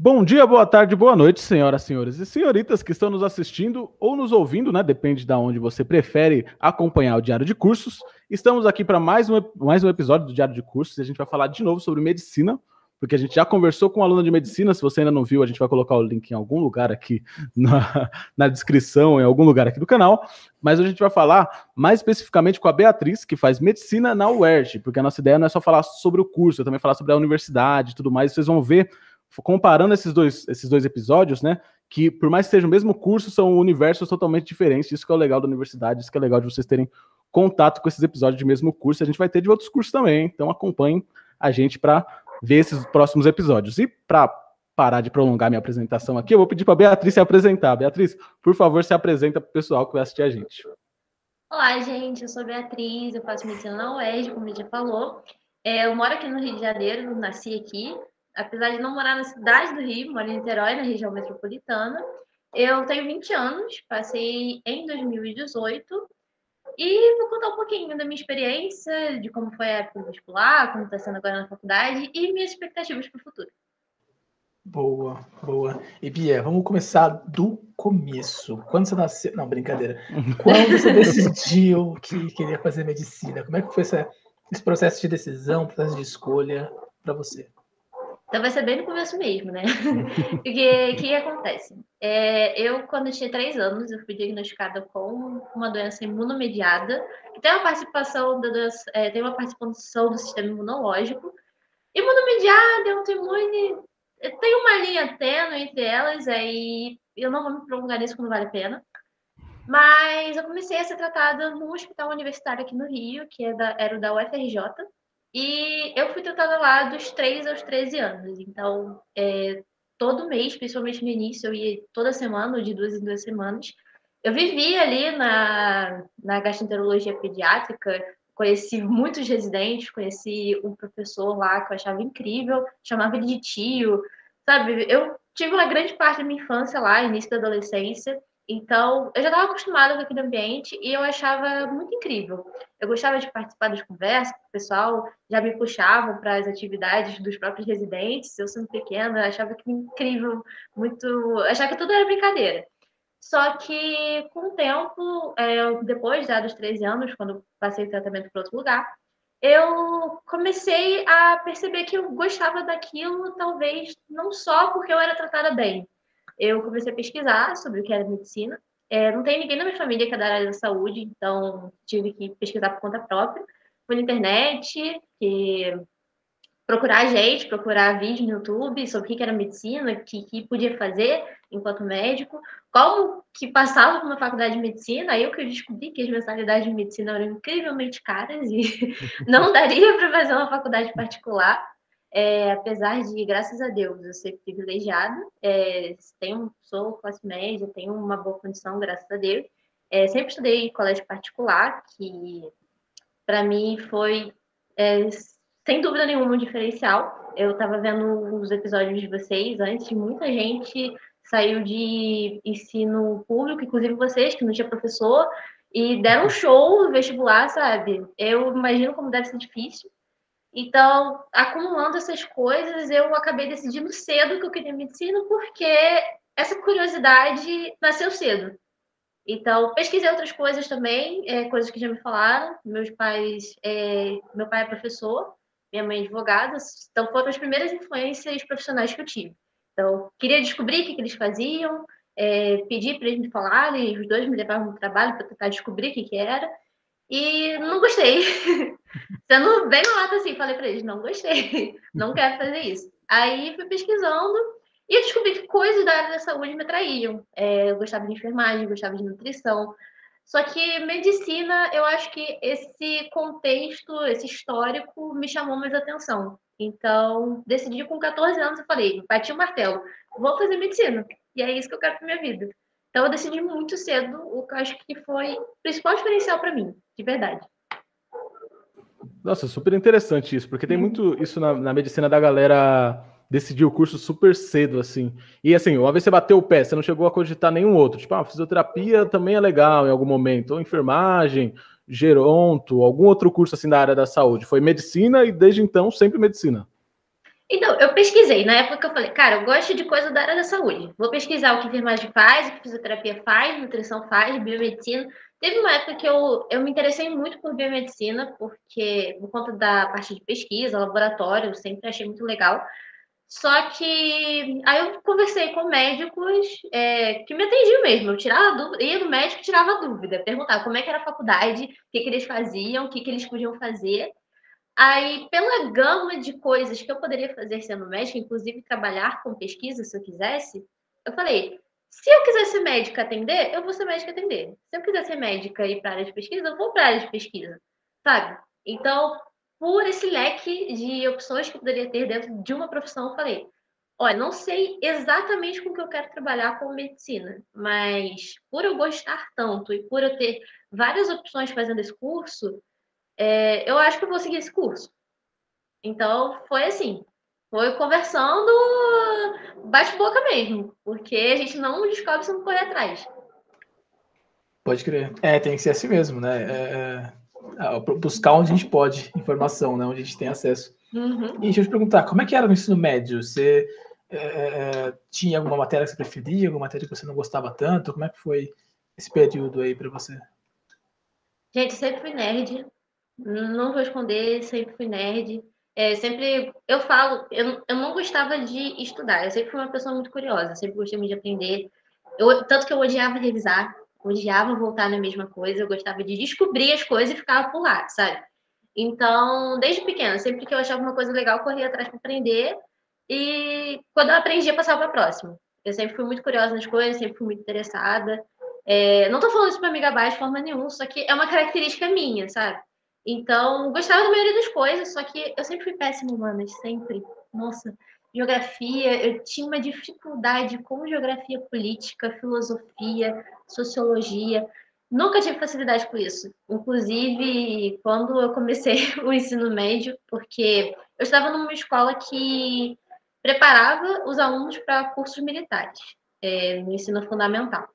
Bom dia, boa tarde, boa noite, senhoras, senhores e senhoritas que estão nos assistindo ou nos ouvindo, né? Depende de onde você prefere acompanhar o Diário de Cursos. Estamos aqui para mais um, mais um episódio do Diário de Cursos e a gente vai falar de novo sobre medicina, porque a gente já conversou com um aluno de medicina. Se você ainda não viu, a gente vai colocar o link em algum lugar aqui na, na descrição, em algum lugar aqui do canal. Mas a gente vai falar mais especificamente com a Beatriz, que faz medicina na UERJ, porque a nossa ideia não é só falar sobre o curso, é também falar sobre a universidade e tudo mais. Vocês vão ver comparando esses dois, esses dois episódios, né? Que por mais que seja o mesmo curso, são universos totalmente diferentes. Isso que é o legal da universidade, isso que é legal de vocês terem contato com esses episódios de mesmo curso. A gente vai ter de outros cursos também, então acompanhem a gente para ver esses próximos episódios. E para parar de prolongar minha apresentação aqui, eu vou pedir para Beatriz se apresentar. Beatriz, por favor, se apresenta para o pessoal que vai assistir a gente. Olá, gente, eu sou Beatriz, eu faço medicina na UERJ, como já falou. É, eu moro aqui no Rio de Janeiro, nasci aqui, apesar de não morar na cidade do Rio, moro em Niterói, na região metropolitana. Eu tenho 20 anos, passei em 2018 e vou contar um pouquinho da minha experiência, de como foi a época vestibular, como está sendo agora na faculdade e minhas expectativas para o futuro. Boa, boa. E Bia, vamos começar do começo. Quando você nasceu. Não, brincadeira. Quando você decidiu que queria fazer medicina? Como é que foi essa, esse processo de decisão, processo de escolha para você? Então vai ser bem no começo mesmo, né? O que, que acontece? É, eu, quando tinha três anos, eu fui diagnosticada com uma doença imunomediada, que tem uma participação da doença, é, tem uma participação do sistema imunológico. Imunomediada, autoimune, tem uma linha tênue entre elas, aí eu não vou me prolongar nisso quando vale a pena. Mas eu comecei a ser tratada no hospital universitário aqui no Rio, que é da, era o da UFRJ, e eu fui tratada lá dos 3 aos 13 anos. Então, é, todo mês, principalmente no início, eu ia toda semana, de duas em duas semanas. Eu vivi ali na, na gastroenterologia pediátrica, conheci muitos residentes, conheci um professor lá que eu achava incrível, chamava ele de tio, sabe? Eu tive uma grande parte da minha infância lá, início da adolescência, então, eu já estava acostumada com aquele ambiente e eu achava muito incrível. Eu gostava de participar das conversas, o pessoal já me puxava para as atividades dos próprios residentes. Eu, sendo pequena, achava que incrível, muito. achava que tudo era brincadeira. Só que, com o tempo, é, depois já dos 13 anos, quando passei o tratamento para outro lugar, eu comecei a perceber que eu gostava daquilo, talvez não só porque eu era tratada bem, eu comecei a pesquisar sobre o que era medicina. É, não tem ninguém na minha família que é da área da saúde, então tive que pesquisar por conta própria. Fui na internet, que procurar gente, procurar vídeo no YouTube sobre o que era medicina, o que, que podia fazer enquanto médico, como que passava por uma faculdade de medicina, aí eu que descobri que as mensalidades de medicina eram incrivelmente caras e não daria para fazer uma faculdade particular. É, apesar de, graças a Deus, eu ser privilegiada, é, tenho, sou classe média, tenho uma boa condição, graças a Deus. É, sempre estudei em colégio particular, que para mim foi, é, sem dúvida nenhuma, um diferencial. Eu estava vendo os episódios de vocês antes, muita gente saiu de ensino público, inclusive vocês, que não tinha professor, e deram um show no vestibular, sabe? Eu imagino como deve ser difícil. Então, acumulando essas coisas, eu acabei decidindo cedo que eu queria medicina, porque essa curiosidade nasceu cedo. Então, pesquisei outras coisas também, é, coisas que já me falaram. Meus pais, é, meu pai é professor, minha mãe é advogada, então foram as primeiras influências profissionais que eu tive. Então, queria descobrir o que, que eles faziam, é, pedi para eles me falarem, os dois me levavam no trabalho para tentar descobrir o que, que era. E não gostei. Sendo bem lata assim, falei para eles, não gostei, não quero fazer isso. Aí fui pesquisando e descobri que coisas da área da saúde me atraíam. É, eu gostava de enfermagem, gostava de nutrição. Só que medicina, eu acho que esse contexto, esse histórico, me chamou mais atenção. Então, decidi com 14 anos, eu falei, bati o martelo, vou fazer medicina. E é isso que eu quero para minha vida. Então, eu decidi muito cedo, o que eu acho que foi o principal diferencial para mim, de verdade. Nossa, super interessante isso, porque tem uhum. muito isso na, na, medicina da galera decidir o curso super cedo, assim. E assim, uma vez você bateu o pé, você não chegou a cogitar nenhum outro. Tipo, ah, fisioterapia também é legal em algum momento, ou enfermagem, geronto, algum outro curso assim da área da saúde. Foi medicina e desde então sempre medicina. Então, eu pesquisei. Na época que eu falei, cara, eu gosto de coisa da área da saúde. Vou pesquisar o que enfermagem faz, o que fisioterapia faz, nutrição faz, biomedicina. Teve uma época que eu, eu me interessei muito por biomedicina, porque por conta da parte de pesquisa, laboratório, eu sempre achei muito legal. Só que aí eu conversei com médicos é, que me atendiam mesmo. Eu tirava dúvida, ia no médico tirava dúvida, perguntava como é que era a faculdade, o que, que eles faziam, o que, que eles podiam fazer. Aí, pela gama de coisas que eu poderia fazer sendo médica, inclusive trabalhar com pesquisa, se eu quisesse, eu falei: se eu quiser ser médica atender, eu vou ser médica atender. Se eu quiser ser médica e ir para a área de pesquisa, eu vou para a área de pesquisa, sabe? Então, por esse leque de opções que eu poderia ter dentro de uma profissão, eu falei: olha, não sei exatamente com que eu quero trabalhar com medicina, mas por eu gostar tanto e por eu ter várias opções fazendo esse curso, é, eu acho que eu vou seguir esse curso. Então, foi assim, foi conversando bate-boca mesmo, porque a gente não descobre se não correr atrás. Pode crer. É, tem que ser assim mesmo, né? É, é, buscar onde a gente pode informação, né? Onde a gente tem acesso. Uhum. E deixa eu te perguntar, como é que era no ensino médio? Você é, é tinha alguma matéria que você preferia, alguma matéria que você não gostava tanto? Como é que foi esse período aí para você? Gente, sempre fui nerd. Não vou esconder, sempre fui nerd. É, sempre, eu falo, eu, eu não gostava de estudar, eu sempre fui uma pessoa muito curiosa, sempre gostei muito de aprender. Eu, tanto que eu odiava revisar, odiava voltar na mesma coisa, eu gostava de descobrir as coisas e ficava por lá, sabe? Então, desde pequena, sempre que eu achava uma coisa legal, corria atrás para aprender. E quando eu aprendia, passava para próxima. Eu sempre fui muito curiosa nas coisas, sempre fui muito interessada. É, não estou falando isso para me gabar de forma nenhuma, só que é uma característica minha, sabe? Então, gostava da maioria das coisas, só que eu sempre fui péssima humanas, sempre. Nossa, geografia, eu tinha uma dificuldade com geografia política, filosofia, sociologia. Nunca tive facilidade com isso. Inclusive, quando eu comecei o ensino médio, porque eu estava numa escola que preparava os alunos para cursos militares, é, no ensino fundamental.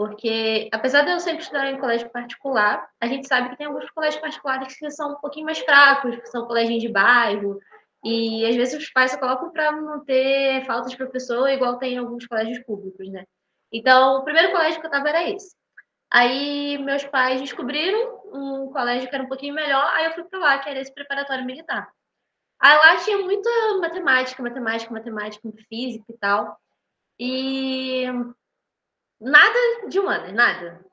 Porque, apesar de eu sempre estudar em colégio particular, a gente sabe que tem alguns colégios particulares que são um pouquinho mais fracos, que são colégios de bairro, e às vezes os pais só colocam para não ter falta de professor, igual tem em alguns colégios públicos, né? Então, o primeiro colégio que eu estava era esse. Aí, meus pais descobriram um colégio que era um pouquinho melhor, aí eu fui para lá, que era esse preparatório militar. Aí lá tinha muita matemática, matemática, matemática, física e tal. E nada de humanas, nada.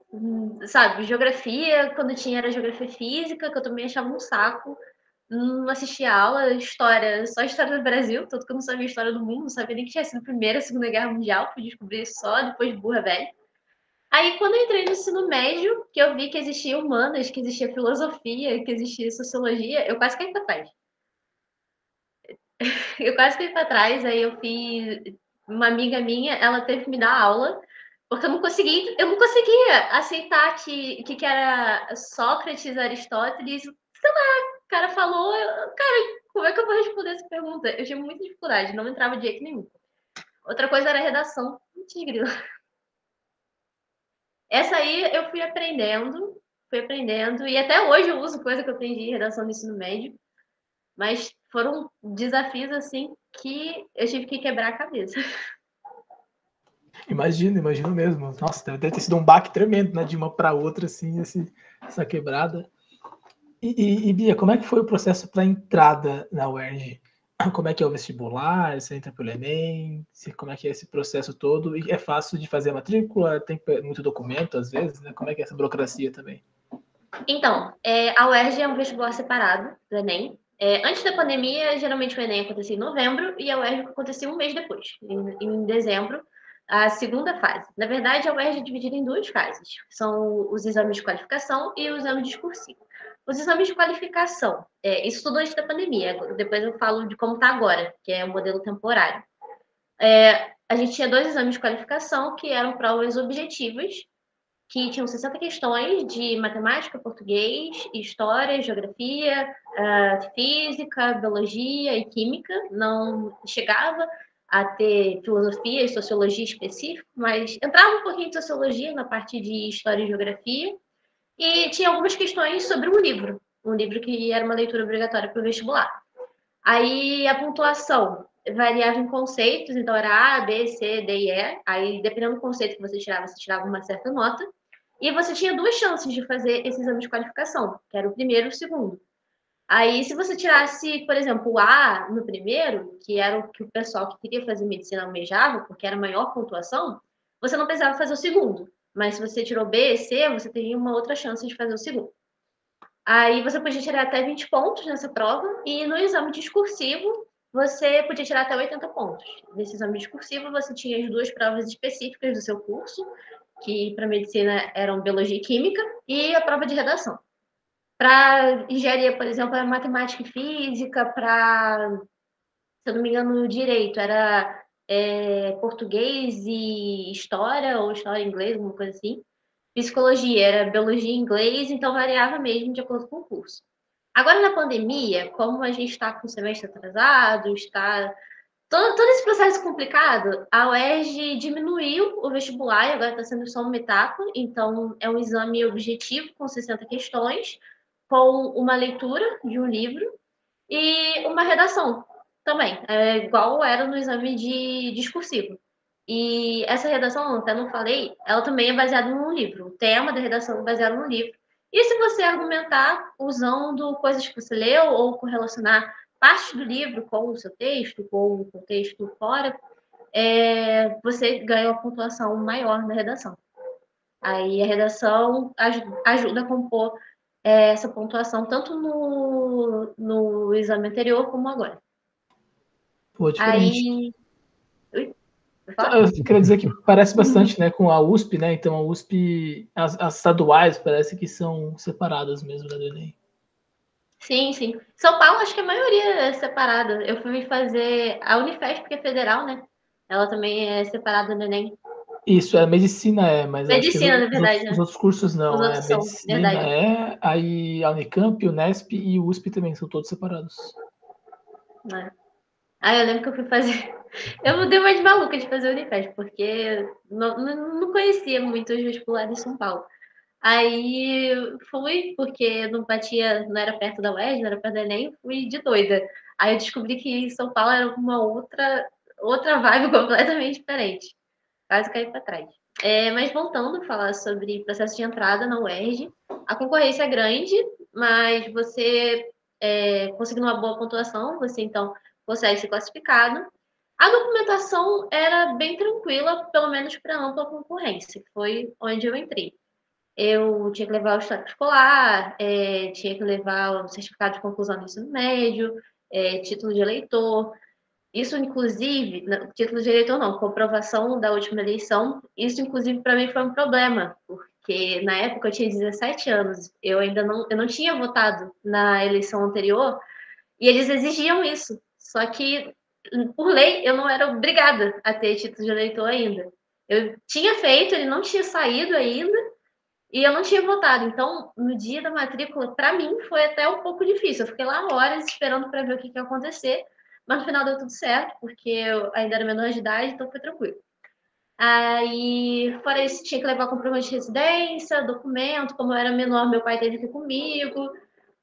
Sabe, geografia, quando tinha era geografia física, que eu também achava um saco. Não assistia aula, história, só história do Brasil, tanto que eu não sabia história do mundo, não sabia nem que tinha sido a Primeira, a Segunda Guerra Mundial, fui descobrir só depois de burra velha. Aí, quando eu entrei no ensino médio, que eu vi que existia humanas, que existia filosofia, que existia sociologia, eu quase caí para trás. Eu quase caí para trás, aí eu fiz. Uma amiga minha, ela teve que me dar aula porque eu não consegui, eu não conseguia aceitar que, que, que era Sócrates, Aristóteles, sei lá, o cara falou, eu, cara, como é que eu vou responder essa pergunta? Eu tinha muita dificuldade, não entrava de jeito nenhum. Outra coisa era redação. Tigre. Essa aí eu fui aprendendo, fui aprendendo, e até hoje eu uso coisa que eu aprendi em redação no ensino médio, mas foram desafios assim que eu tive que quebrar a cabeça. Imagino, imagino mesmo. Nossa, deve ter sido um baque tremendo, né? De uma para outra, assim, esse, essa quebrada. E, e, e, Bia, como é que foi o processo para entrada na UERJ? Como é que é o vestibular? Você entra pelo Enem? Como é que é esse processo todo? E é fácil de fazer a matrícula? Tem muito documento, às vezes, né? Como é que é essa burocracia também? Então, é, a UERJ é um vestibular separado do Enem. É, antes da pandemia, geralmente o Enem acontecia em novembro e a UERJ acontecia um mês depois, em, em dezembro a segunda fase. Na verdade, a UERJ é dividida em duas fases. São os exames de qualificação e o exame discursivo. Os exames de qualificação, é, isso tudo antes da pandemia, depois eu falo de como está agora, que é o modelo temporário. É, a gente tinha dois exames de qualificação que eram provas objetivas, que tinham 60 questões de matemática, português, história, geografia, uh, física, biologia e química. Não chegava a ter filosofia e sociologia específico, mas entrava um pouquinho de sociologia na parte de história e geografia, e tinha algumas questões sobre um livro, um livro que era uma leitura obrigatória para o vestibular. Aí a pontuação variava em conceitos, então era A, B, C, D e E. Aí, dependendo do conceito que você tirava, você tirava uma certa nota. E você tinha duas chances de fazer esse exame de qualificação, que era o primeiro e o segundo. Aí, se você tirasse, por exemplo, o A no primeiro, que era o que o pessoal que queria fazer medicina almejava, porque era maior pontuação, você não precisava fazer o segundo. Mas se você tirou B e C, você teria uma outra chance de fazer o segundo. Aí você podia tirar até 20 pontos nessa prova, e no exame discursivo, você podia tirar até 80 pontos. Nesse exame discursivo, você tinha as duas provas específicas do seu curso, que para medicina eram biologia e química, e a prova de redação. Para engenharia, por exemplo, era matemática e física, para, se eu não me engano, direito, era é, português e história, ou história e inglês, alguma coisa assim. Psicologia era biologia e inglês, então variava mesmo de acordo com o curso. Agora, na pandemia, como a gente está com o semestre atrasado, está todo, todo esse processo complicado, a UERJ diminuiu o vestibular e agora está sendo só uma etapa. Então, é um exame objetivo com 60 questões, com uma leitura de um livro e uma redação também, é igual era no exame de discursivo. E essa redação, até não falei, ela também é baseada num livro. O tema da redação é baseado num livro. E se você argumentar usando coisas que você leu ou correlacionar parte do livro com o seu texto, com o contexto fora, é, você ganha uma pontuação maior na redação. Aí a redação ajuda a compor essa pontuação tanto no, no exame anterior como agora. Pô, Aí... Eu queria dizer que parece bastante né, com a USP, né? Então a USP, as, as estaduais parece que são separadas mesmo né, do Enem. Sim, sim. São Paulo, acho que a maioria é separada. Eu fui fazer a Unifesp, que é federal, né? Ela também é separada do Enem. Isso, é medicina é, mas medicina, na verdade. Os, né? os, outros cursos não. Os outros é, são, medicina verdade. é, aí a Unicamp, o Nesp e o USP também são todos separados. É. Ah, eu lembro que eu fui fazer. Eu dei uma de maluca de fazer o Unifesp, porque não, não conhecia muito os vestibulares de São Paulo. Aí fui, porque não batia, não era perto da UERJ, não era perto da Enem, fui de doida. Aí eu descobri que São Paulo era uma outra, outra vibe completamente diferente. Quase caí para trás. É, mas voltando a falar sobre processo de entrada na UERJ, a concorrência é grande, mas você é, conseguindo uma boa pontuação, você então consegue ser classificado. A documentação era bem tranquila, pelo menos para ampla concorrência, que foi onde eu entrei. Eu tinha que levar o histórico escolar, é, tinha que levar o certificado de conclusão do ensino médio, é, título de eleitor. Isso, inclusive, título de eleitor não, comprovação da última eleição, isso, inclusive, para mim foi um problema, porque na época eu tinha 17 anos, eu ainda não, eu não tinha votado na eleição anterior, e eles exigiam isso. Só que, por lei, eu não era obrigada a ter título de eleitor ainda. Eu tinha feito, ele não tinha saído ainda, e eu não tinha votado. Então, no dia da matrícula, para mim, foi até um pouco difícil. Eu fiquei lá horas esperando para ver o que, que ia acontecer, mas no final deu tudo certo, porque eu ainda era menor de idade, então foi tranquilo. Aí, fora isso, tinha que levar comprovante de residência, documento, como eu era menor, meu pai teve que ir comigo,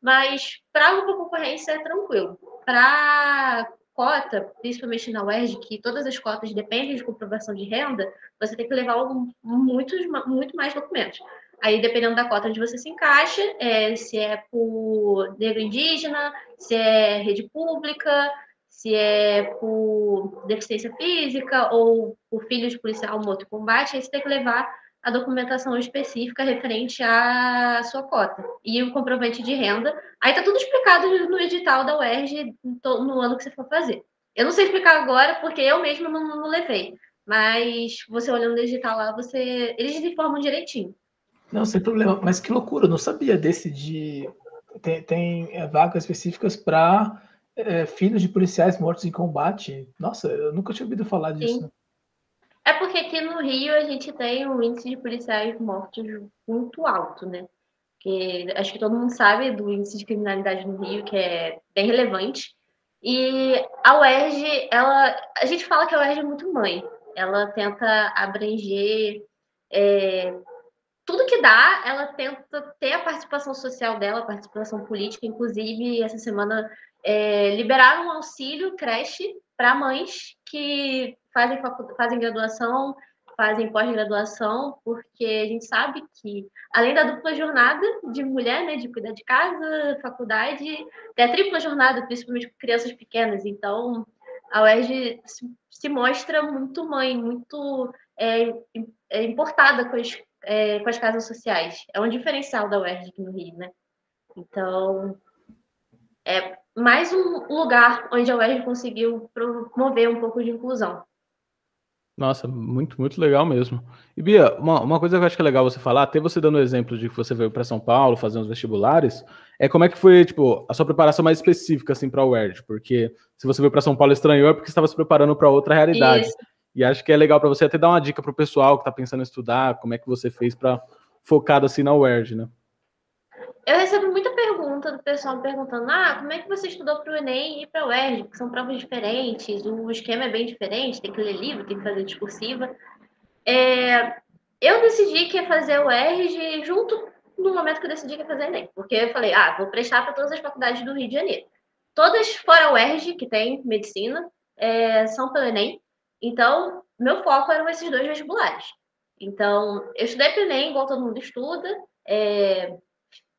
mas para uma concorrência é tranquilo. Para cota, principalmente na UERJ, que todas as cotas dependem de comprovação de renda, você tem que levar muitos, muito mais documentos. Aí, dependendo da cota onde você se encaixa, é, se é por negro indígena, se é rede pública, se é por deficiência física ou por filho de policial moto combate, aí você tem que levar a documentação específica referente à sua cota e o comprovante de renda. Aí tá tudo explicado no edital da UERJ no ano que você for fazer. Eu não sei explicar agora porque eu mesma não, não levei, mas você olhando no edital lá, você eles informam direitinho. Não, sem problema. Mas que loucura, eu não sabia desse de tem, tem é, vagas específicas para é, filhos de policiais mortos em combate. Nossa, eu nunca tinha ouvido falar disso. Sim. É porque aqui no Rio a gente tem um índice de policiais mortos muito alto, né? Que acho que todo mundo sabe do índice de criminalidade no Rio, que é bem relevante. E a UERJ, ela, a gente fala que a UERJ é muito mãe. Ela tenta abranger é, tudo que dá, ela tenta ter a participação social dela, a participação política. Inclusive, essa semana é, liberaram um auxílio creche para mães que fazem, fazem graduação, fazem pós-graduação, porque a gente sabe que, além da dupla jornada de mulher, né, de cuidar de casa, faculdade, tem a tripla jornada, principalmente com crianças pequenas. Então, a UERJ se, mostra muito mãe, muito é, é importada com as, é, com as casas sociais. É um diferencial da UERJ aqui no Rio, né? Então, é mais um lugar onde a UERJ conseguiu promover um pouco de inclusão. Nossa, muito, muito legal mesmo. E Bia, uma, uma coisa que eu acho que é legal você falar, até você dando o exemplo de que você veio para São Paulo fazer uns vestibulares, é como é que foi, tipo, a sua preparação mais específica, assim, para o UERJ, porque se você veio para São Paulo estranhou é porque estava se preparando para outra realidade. Isso. E acho que é legal para você até dar uma dica para o pessoal que está pensando em estudar, como é que você fez para focado assim na UERJ, né? Eu recebo muita pergunta do pessoal perguntando: ah, como é que você estudou para o Enem e para o UERJ? Porque são provas diferentes, o esquema é bem diferente, tem que ler livro, tem que fazer discursiva. É, eu decidi que ia fazer o UERJ junto no momento que eu decidi que ia fazer Enem, porque eu falei: ah, vou prestar para todas as faculdades do Rio de Janeiro. Todas fora o UERJ, que tem medicina, é, são pelo Enem. Então, meu foco eram esses dois vestibulares. Então, eu estudei para o Enem, igual todo mundo estuda. É,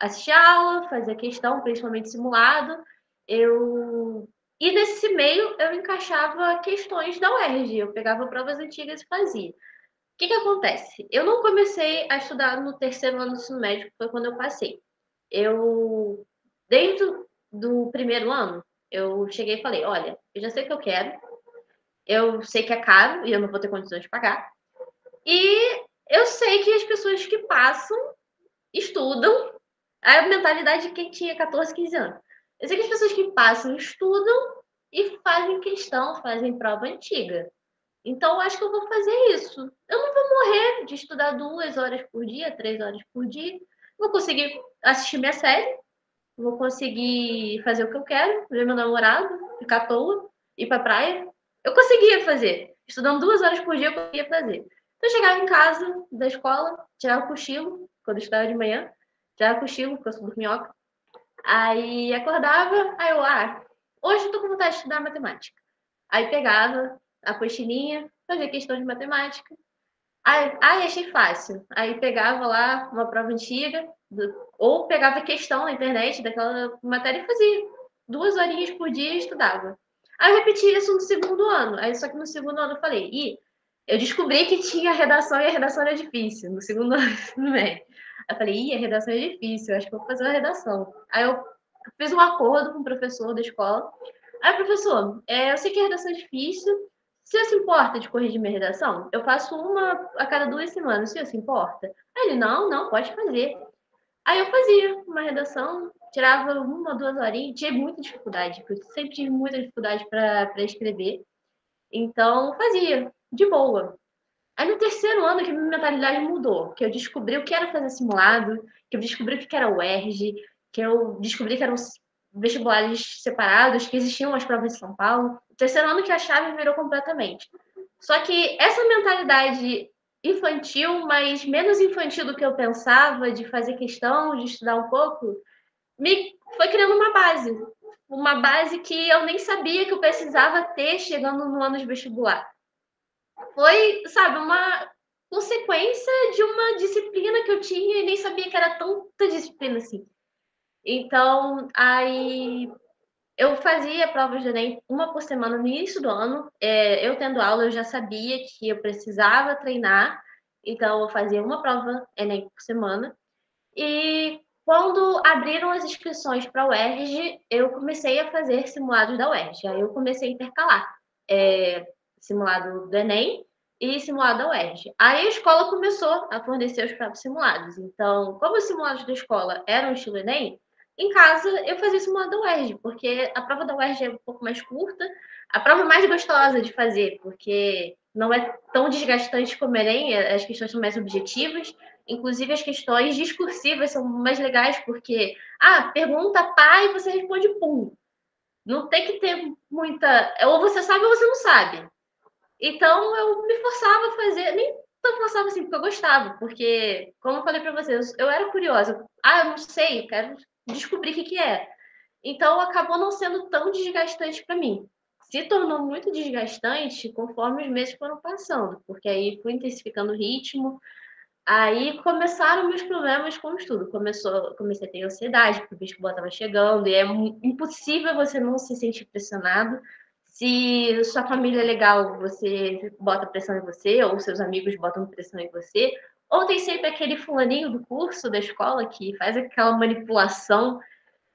assistir aula, fazer questão, principalmente simulado. Eu e nesse meio eu encaixava questões da UERJ, eu pegava provas antigas e fazia. O que, que acontece? Eu não comecei a estudar no terceiro ano do ensino médio, foi quando eu passei. Eu, dentro do primeiro ano, eu cheguei e falei: olha, eu já sei o que eu quero, eu sei que é caro e eu não vou ter condições de pagar, e eu sei que as pessoas que passam estudam a mentalidade de quem tinha 14, 15 anos. Eu sei que as pessoas que passam estudam e fazem questão, fazem prova antiga. Então, eu acho que eu vou fazer isso. Eu não vou morrer de estudar duas horas por dia, três horas por dia. Vou conseguir assistir minha série, vou conseguir fazer o que eu quero, ver meu namorado, ficar à toa, ir pra praia. Eu conseguia fazer. Estudando duas horas por dia, eu conseguia fazer. Então, eu chegava em casa da escola, tirava o cochilo, quando eu estudava de manhã, já cochilo, porque eu sou dorminhoca. Aí acordava, aí eu, ah, hoje eu tô com vontade de estudar matemática. Aí pegava a postilinha, fazia questão de matemática. Aí, aí achei fácil. Aí pegava lá uma prova antiga, ou pegava questão na internet daquela matéria e fazia. Duas horinhas por dia e estudava. Aí eu repeti isso no segundo ano. Aí só que no segundo ano eu falei, e eu descobri que tinha redação e a redação era difícil, no segundo ano. Eu falei, ih, a redação é difícil, acho que vou fazer uma redação. Aí eu fiz um acordo com o professor da escola. Aí, professor, é, eu sei que a redação é difícil. Se você se importa de corrigir minha redação? Eu faço uma a cada duas semanas. Se você se importa? Aí ele, não, não, pode fazer. Aí eu fazia uma redação, tirava uma, duas horinhas. Tive muita dificuldade, porque eu sempre tive muita dificuldade para escrever. Então, fazia, de boa. Aí no terceiro ano que minha mentalidade mudou, que eu descobri o que era fazer simulado, que eu descobri o que era o ERG, que eu descobri que eram vestibulares separados, que existiam as provas de São Paulo. O terceiro ano que a chave virou completamente. Só que essa mentalidade infantil, mas menos infantil do que eu pensava, de fazer questão, de estudar um pouco, me foi criando uma base. Uma base que eu nem sabia que eu precisava ter chegando no ano de vestibular foi, sabe, uma consequência de uma disciplina que eu tinha e nem sabia que era tanta disciplina assim. Então, aí eu fazia provas de Enem uma por semana no início do ano. É, eu tendo aula, eu já sabia que eu precisava treinar, então eu fazia uma prova Enem por semana. E quando abriram as inscrições para a UERJ, eu comecei a fazer simulados da UERJ. Aí eu comecei a intercalar. É, simulado do Enem e simulado da UERJ. Aí a escola começou a fornecer os próprios simulados. Então, como os simulados da escola eram estilo Enem, em casa eu fazia simulado da UERJ, porque a prova da UERJ é um pouco mais curta, a prova mais gostosa de fazer, porque não é tão desgastante como o Enem, as questões são mais objetivas, inclusive as questões discursivas são mais legais, porque, ah, pergunta pá e você responde pum. Não tem que ter muita. Ou você sabe ou você não sabe. Então eu me forçava a fazer, nem tão forçava assim, porque eu gostava, porque, como eu falei para vocês, eu era curiosa. Ah, eu não sei, eu quero descobrir o que, que é. Então acabou não sendo tão desgastante para mim. Se tornou muito desgastante conforme os meses foram passando, porque aí fui intensificando o ritmo, Aí começaram meus problemas com o estudo. Começou, comecei a ter ansiedade, porque o vestibular estava chegando, e é impossível você não se sentir pressionado. Se sua família é legal, você bota pressão em você, ou seus amigos botam pressão em você, ou tem sempre aquele fulaninho do curso, da escola, que faz aquela manipulação.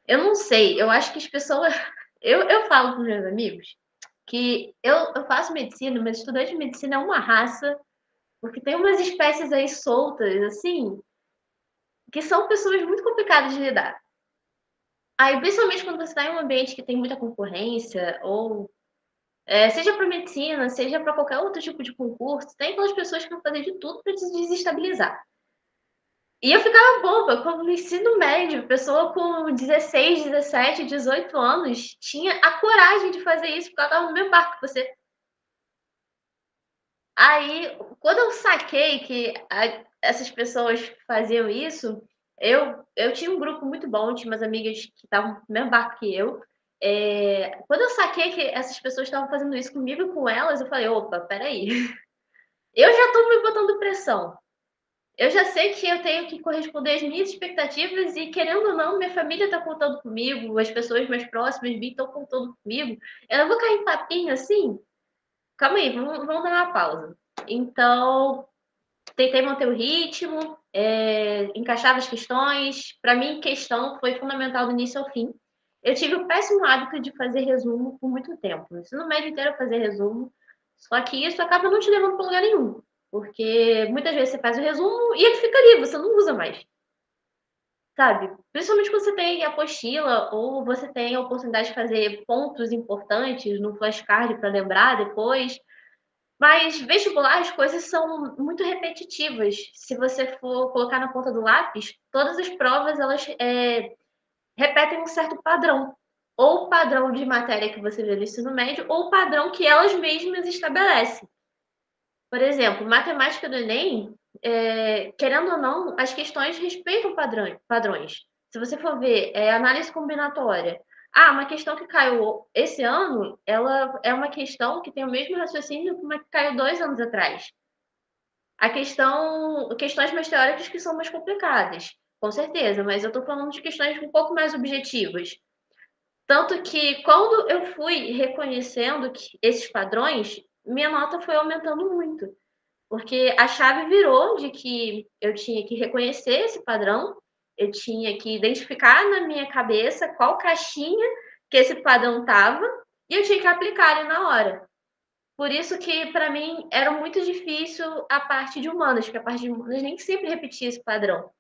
Eu não sei, eu acho que as pessoas. Eu, eu falo com meus amigos que eu, eu faço medicina, mas estudante de medicina é uma raça porque tem umas espécies aí soltas, assim, que são pessoas muito complicadas de lidar. Aí, principalmente quando você está em um ambiente que tem muita concorrência, ou é, seja para medicina, seja para qualquer outro tipo de concurso, tem aquelas pessoas que vão fazer de tudo para te desestabilizar. E eu ficava boba, como no ensino médio, pessoa com 16, 17, 18 anos tinha a coragem de fazer isso, porque ela estava no mesmo barco que você. Aí, quando eu saquei que a, essas pessoas faziam isso, eu, eu tinha um grupo muito bom, tinha umas amigas que estavam no mesmo barco que eu. É, quando eu saquei que essas pessoas estavam fazendo isso comigo e com elas, eu falei: opa, peraí. Eu já estou me botando pressão. Eu já sei que eu tenho que corresponder às minhas expectativas e, querendo ou não, minha família está contando comigo, as pessoas mais próximas de estão contando comigo. Eu não vou cair em papinho assim? calma aí, vamos, vamos dar uma pausa. Então, tentei manter o ritmo, é, encaixava as questões. Para mim, questão foi fundamental do início ao fim. Eu tive o péssimo hábito de fazer resumo por muito tempo. No ensino médio inteiro fazer resumo, só que isso acaba não te levando para lugar nenhum. Porque muitas vezes você faz o resumo e ele fica ali, você não usa mais. Sabe? Principalmente quando você tem apostila ou você tem a oportunidade de fazer pontos importantes no flashcard para lembrar depois. Mas vestibular, as coisas são muito repetitivas. Se você for colocar na ponta do lápis, todas as provas elas é, repetem um certo padrão. Ou padrão de matéria que você vê no ensino médio, ou padrão que elas mesmas estabelecem. Por exemplo, matemática do Enem, é, querendo ou não, as questões respeitam padrões. Se você for ver é, análise combinatória, ah, uma questão que caiu esse ano, ela é uma questão que tem o mesmo raciocínio que uma que caiu dois anos atrás. A questão, questões mais teóricas que são mais complicadas, com certeza, mas eu estou falando de questões um pouco mais objetivas. Tanto que quando eu fui reconhecendo que esses padrões, minha nota foi aumentando muito. Porque a chave virou de que eu tinha que reconhecer esse padrão, eu tinha que identificar na minha cabeça qual caixinha que esse padrão estava e eu tinha que aplicar ele na hora. Por isso que, para mim, era muito difícil a parte de humanas, porque a parte de humanas nem sempre repetia esse padrão.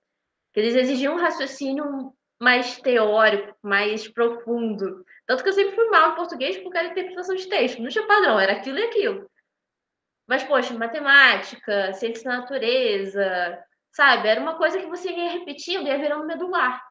Eles exigiam um raciocínio mais teórico, mais profundo. Tanto que eu sempre fui mal em português porque era interpretação de texto. Não tinha padrão, era aquilo e aquilo. Mas, poxa, matemática, ciência da natureza, sabe? Era uma coisa que você ia repetindo, ia virando medular.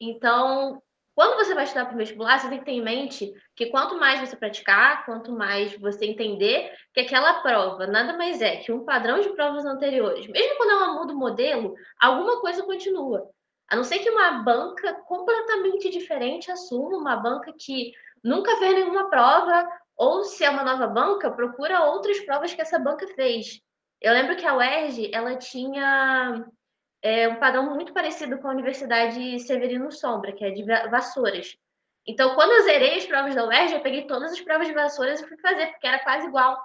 Então, quando você vai estudar para o vestibular, você tem que ter em mente que quanto mais você praticar, quanto mais você entender que aquela prova nada mais é que um padrão de provas anteriores. Mesmo quando ela muda o modelo, alguma coisa continua. A não ser que uma banca completamente diferente assuma, uma banca que nunca fez nenhuma prova, ou se é uma nova banca, procura outras provas que essa banca fez. Eu lembro que a UERJ, ela tinha é, um padrão muito parecido com a Universidade Severino Sombra, que é de Vassouras. Então, quando eu zerei as provas da UERJ, eu peguei todas as provas de Vassouras e fui fazer, porque era quase igual.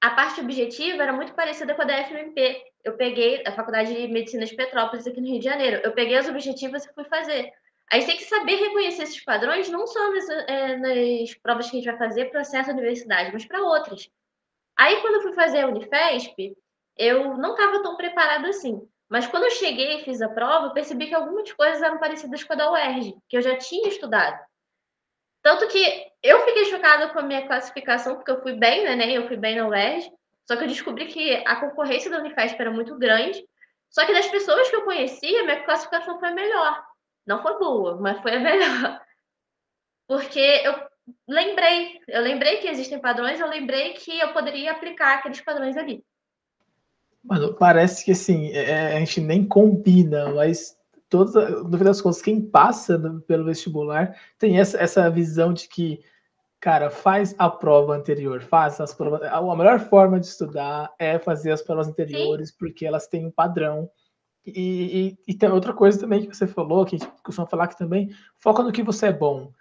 A parte objetiva era muito parecida com a da FMP. Eu peguei a Faculdade de Medicina de Petrópolis, aqui no Rio de Janeiro. Eu peguei as objetivas e fui fazer. A gente tem que saber reconhecer esses padrões, não só nas, é, nas provas que a gente vai fazer para à universidade, mas para outras. Aí, quando eu fui fazer a Unifesp, eu não estava tão preparada assim. Mas quando eu cheguei e fiz a prova, eu percebi que algumas coisas eram parecidas com a da UERJ, que eu já tinha estudado. Tanto que eu fiquei chocada com a minha classificação, porque eu fui bem no Enem, eu fui bem na UERJ, só que eu descobri que a concorrência da Unifesp era muito grande, só que das pessoas que eu conhecia, minha classificação foi melhor. Não foi boa, mas foi a melhor. Porque eu lembrei, eu lembrei que existem padrões, eu lembrei que eu poderia aplicar aqueles padrões ali. Mano, parece que assim, é, a gente nem combina, mas todas, no fim das contas, quem passa no, pelo vestibular tem essa, essa visão de que, cara, faz a prova anterior, faz as provas. A, a melhor forma de estudar é fazer as provas anteriores, Sim. porque elas têm um padrão. E, e, e, tem outra coisa também que você falou, que a gente costuma falar que também foca no que você é bom.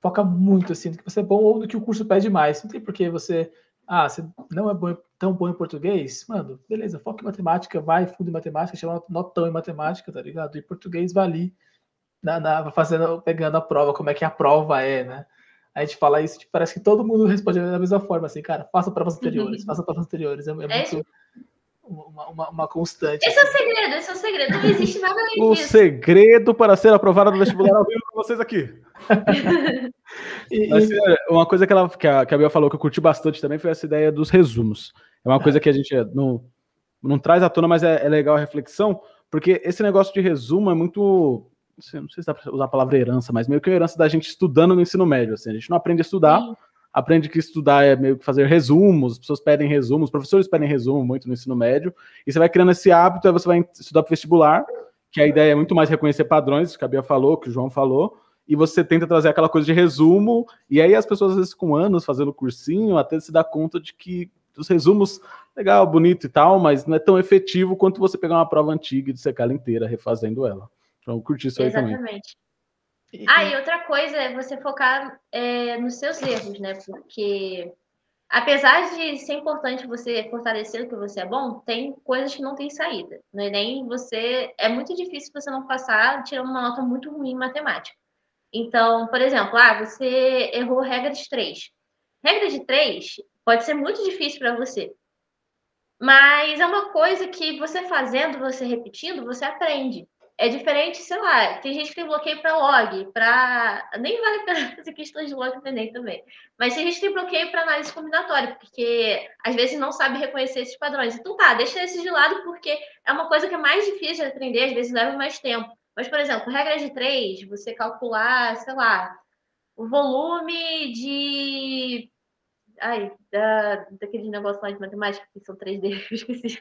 Foca muito assim, no que você é bom ou no que o curso pede mais. Não tem por que você ah, você não é bom, tão bom em português? Mano, beleza, foca em matemática, vai fundo em matemática, chama notão em matemática, tá ligado? E português vai ali, na, na, fazendo, pegando a prova, como é que a prova é, né? A gente fala isso, tipo, parece que todo mundo responde da mesma forma, assim, cara, faça provas anteriores, faça provas anteriores. É, é, é muito uma, uma, uma, constante. Esse assim. é o segredo, esse é o segredo. Não existe nada além o disso. O segredo para ser aprovado no vestibular ao vivo com vocês aqui. e, Mas, é, uma coisa que, ela, que, a, que a Bia falou que eu curti bastante também foi essa ideia dos resumos. É uma é. coisa que a gente não, não traz à tona, mas é, é legal a reflexão, porque esse negócio de resumo é muito não sei se dá para usar a palavra herança, mas meio que a herança da gente estudando no ensino médio. Assim, a gente não aprende a estudar, Sim. Aprende que estudar é meio que fazer resumos, as pessoas pedem resumos, os professores pedem resumo muito no ensino médio, e você vai criando esse hábito, aí você vai estudar para vestibular, que a ideia é muito mais reconhecer padrões, que a Bia falou, que o João falou, e você tenta trazer aquela coisa de resumo, e aí as pessoas, às vezes, com anos fazendo cursinho, até se dá conta de que os resumos, legal, bonito e tal, mas não é tão efetivo quanto você pegar uma prova antiga e dissecar ela inteira, refazendo ela. Então, curti isso aí Exatamente. também. Exatamente. Ah, e outra coisa é você focar é, nos seus erros, né? Porque apesar de ser importante você fortalecer o que você é bom, tem coisas que não tem saída. No Enem, você é muito difícil você não passar tirando uma nota muito ruim em matemática. Então, por exemplo, ah, você errou regra de três. Regra de três pode ser muito difícil para você. Mas é uma coisa que você fazendo, você repetindo, você aprende. É diferente, sei lá, tem gente que tem bloqueio para log, para. Nem vale a pena fazer questões de log também. Mas tem gente que tem bloqueio para análise combinatória, porque às vezes não sabe reconhecer esses padrões. Então tá, deixa esses de lado, porque é uma coisa que é mais difícil de aprender, às vezes leva mais tempo. Mas, por exemplo, regra de três, você calcular, sei lá, o volume de. Ai, da, daquele negócio lá de matemática, que são 3D, eu esqueci.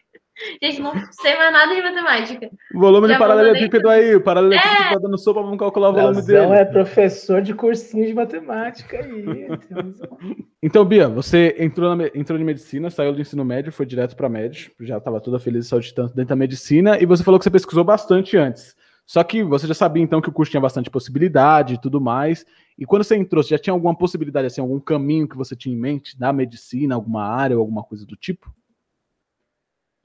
Gente, não sei mais nada de matemática. O volume de paralelepípedo aí, o paralelepípedo é... tá dando sopa, vamos calcular o volume dele. é professor de cursinho de matemática aí. então, Bia, você entrou, na, entrou em medicina, saiu do ensino médio, foi direto para médio, já estava toda feliz e saltitando dentro da medicina, e você falou que você pesquisou bastante antes. Só que você já sabia então que o curso tinha bastante possibilidade e tudo mais. E quando você entrou, você já tinha alguma possibilidade, assim, algum caminho que você tinha em mente da medicina, alguma área ou alguma coisa do tipo?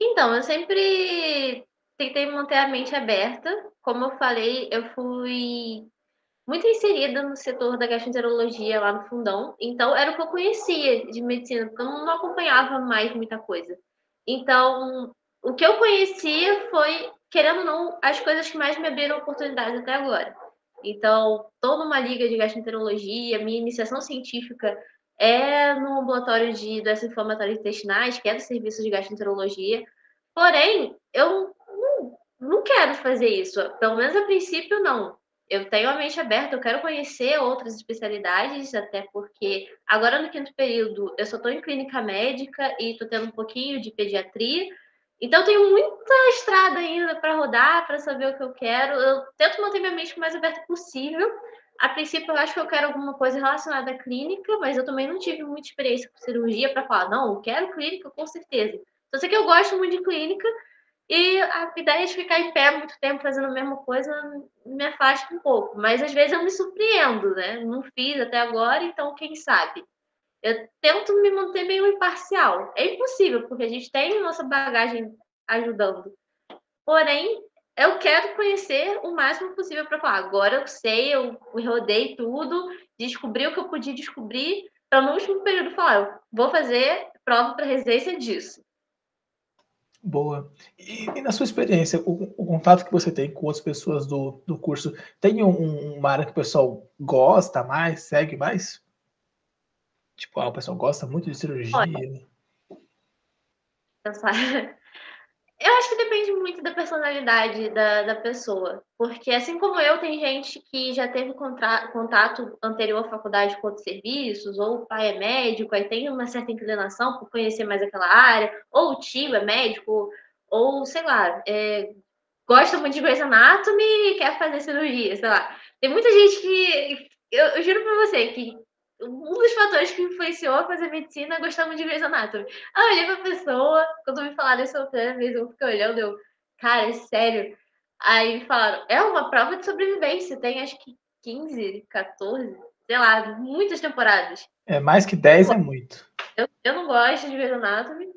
Então, eu sempre tentei manter a mente aberta. Como eu falei, eu fui muito inserida no setor da gastroenterologia lá no fundão. Então, era o que eu conhecia de medicina, porque eu não acompanhava mais muita coisa. Então, o que eu conhecia foi querendo ou não, as coisas que mais me abriram oportunidades até agora. Então, estou numa liga de gastroenterologia, minha iniciação científica é no ambulatório de doenças inflamatórias intestinais, que é do serviço de gastroenterologia. Porém, eu não, não quero fazer isso. Pelo menos a princípio, não. Eu tenho a mente aberta, eu quero conhecer outras especialidades, até porque agora no quinto período eu só estou em clínica médica e estou tendo um pouquinho de pediatria, então, tenho muita estrada ainda para rodar, para saber o que eu quero. Eu tento manter minha mente o mais aberta possível. A princípio, eu acho que eu quero alguma coisa relacionada à clínica, mas eu também não tive muita experiência com cirurgia para falar, não, eu quero clínica com certeza. Só sei que eu gosto muito de clínica e a ideia de ficar em pé muito tempo fazendo a mesma coisa me afasta um pouco. Mas às vezes eu me surpreendo, né? Não fiz até agora, então quem sabe? Eu tento me manter meio imparcial. É impossível, porque a gente tem nossa bagagem ajudando. Porém, eu quero conhecer o máximo possível para falar. Agora eu sei, eu rodei tudo, descobri o que eu podia descobrir, para no último período falar, eu vou fazer prova para residência disso. Boa. E, e, na sua experiência, o, o, contato que você tem com outras pessoas do, do curso, tem um, uma área que o pessoal gosta mais, segue mais? Tipo, ah, o pessoal gosta muito de cirurgia. Olha, eu acho que depende muito da personalidade da, da pessoa. Porque, assim como eu, tem gente que já teve contato anterior à faculdade com outros serviços, ou o pai é médico, aí tem uma certa inclinação por conhecer mais aquela área, ou o tio é médico, ou sei lá, é, gosta muito de Grey's Anatomy e quer fazer cirurgia, sei lá. Tem muita gente que. Eu, eu juro pra você que um dos fatores que me influenciou a fazer medicina é gostar muito de Grey's Anatomy. Ah, eu olhei pra pessoa, quando me falaram isso a primeira vez, eu fiquei olhando, eu, cara, é sério. Aí me falaram, é uma prova de sobrevivência, tem acho que 15, 14, sei lá, muitas temporadas. É, mais que 10 é muito. Eu, eu não gosto de Grey's Anatomy,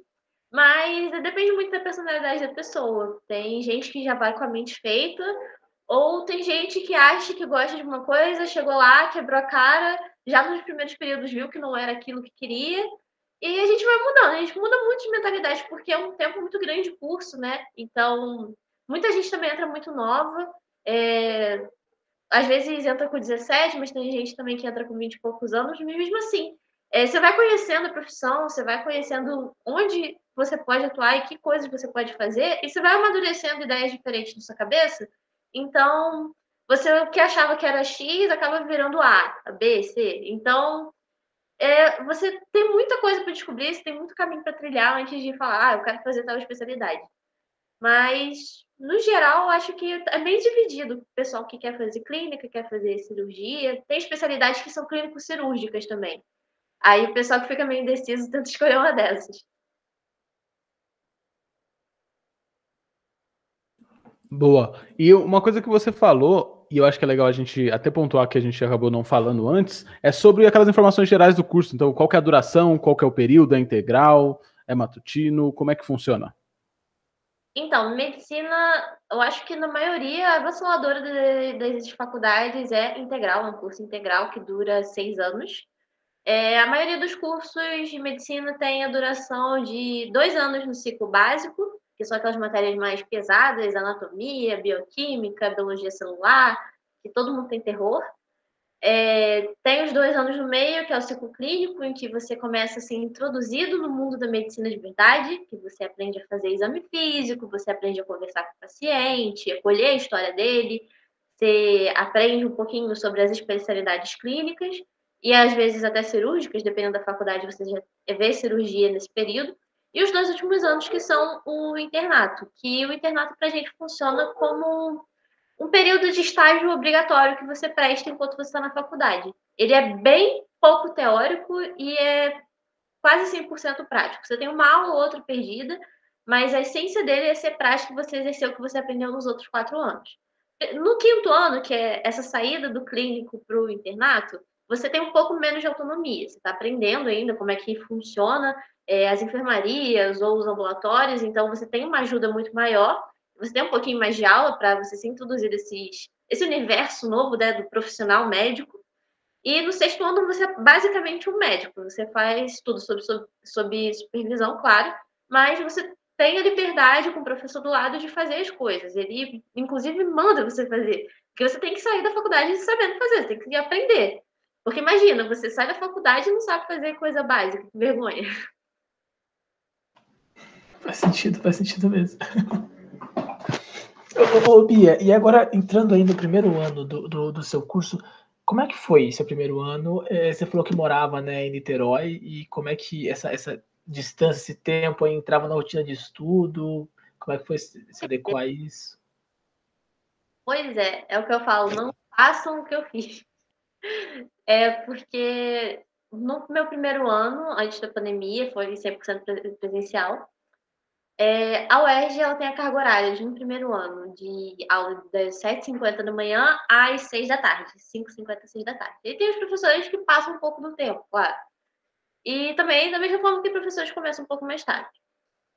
mas depende muito da personalidade da pessoa. Tem gente que já vai com a mente feita, ou tem gente que acha que gosta de uma coisa, chegou lá, quebrou a cara, já nos primeiros períodos viu que não era aquilo que queria, e a gente vai mudando, a gente muda muito de mentalidade, porque é um tempo muito grande de curso, né? Então, muita gente também entra muito nova, é... às vezes entra com 17, mas tem gente também que entra com 20 e poucos anos, mesmo assim. É, você vai conhecendo a profissão, você vai conhecendo onde você pode atuar e que coisas você pode fazer, e você vai amadurecendo ideias diferentes na sua cabeça. Então, você o que achava que era X acaba virando A, B, C. Então, é, você tem muita coisa para descobrir, você tem muito caminho para trilhar antes de falar, ah, eu quero fazer tal especialidade. Mas, no geral, acho que é bem dividido. O pessoal que quer fazer clínica, quer fazer cirurgia. Tem especialidades que são clínico-cirúrgicas também. Aí o pessoal que fica meio indeciso tenta escolher uma dessas. Boa. E uma coisa que você falou, e eu acho que é legal a gente até pontuar que a gente acabou não falando antes, é sobre aquelas informações gerais do curso. Então, qual é a duração, qual é o período, é integral, é matutino, como é que funciona? Então, medicina, eu acho que na maioria, a avassaladora das faculdades é integral, é um curso integral que dura seis anos. É, a maioria dos cursos de medicina tem a duração de dois anos no ciclo básico, que são aquelas matérias mais pesadas, anatomia, bioquímica, biologia celular, que todo mundo tem terror. É, tem os dois anos no meio, que é o ciclo clínico, em que você começa a ser introduzido no mundo da medicina de verdade, que você aprende a fazer exame físico, você aprende a conversar com o paciente, a colher a história dele, você aprende um pouquinho sobre as especialidades clínicas e às vezes até cirúrgicas, dependendo da faculdade, você já vê cirurgia nesse período. E os dois últimos anos, que são o internato, que o internato para a gente funciona como um período de estágio obrigatório que você presta enquanto você está na faculdade. Ele é bem pouco teórico e é quase 100% prático. Você tem uma aula ou outra perdida, mas a essência dele é ser prático e você exercer o que você aprendeu nos outros quatro anos. No quinto ano, que é essa saída do clínico para o internato, você tem um pouco menos de autonomia. Você está aprendendo ainda como é que funciona é, as enfermarias ou os ambulatórios, então você tem uma ajuda muito maior, você tem um pouquinho mais de aula para você se introduzir esses, esse universo novo né, do profissional médico. E no sexto ano você é basicamente um médico, você faz tudo sob, sob, sob supervisão, claro, mas você tem a liberdade com o professor do lado de fazer as coisas. Ele, inclusive, manda você fazer. Porque você tem que sair da faculdade sabendo fazer, você tem que aprender. Porque imagina, você sai da faculdade e não sabe fazer coisa básica, que vergonha. Faz sentido, faz sentido mesmo. ô, ô, Bia, e agora entrando aí no primeiro ano do, do, do, seu curso, como é que foi seu primeiro ano? É, você falou que morava né, em Niterói, e como é que essa, essa distância, esse tempo aí entrava na rotina de estudo? Como é que foi se adequar a isso? Pois é, é o que eu falo, não façam o que eu fiz. É porque no meu primeiro ano, antes da pandemia, foi 100% presencial. É, a UERJ ela tem a carga horária de um primeiro ano de aula das 7h50 da manhã às 6 da tarde, 5h50 às 6 da tarde. E tem os professores que passam um pouco do tempo, claro. E também, da mesma forma que professores começam um pouco mais tarde.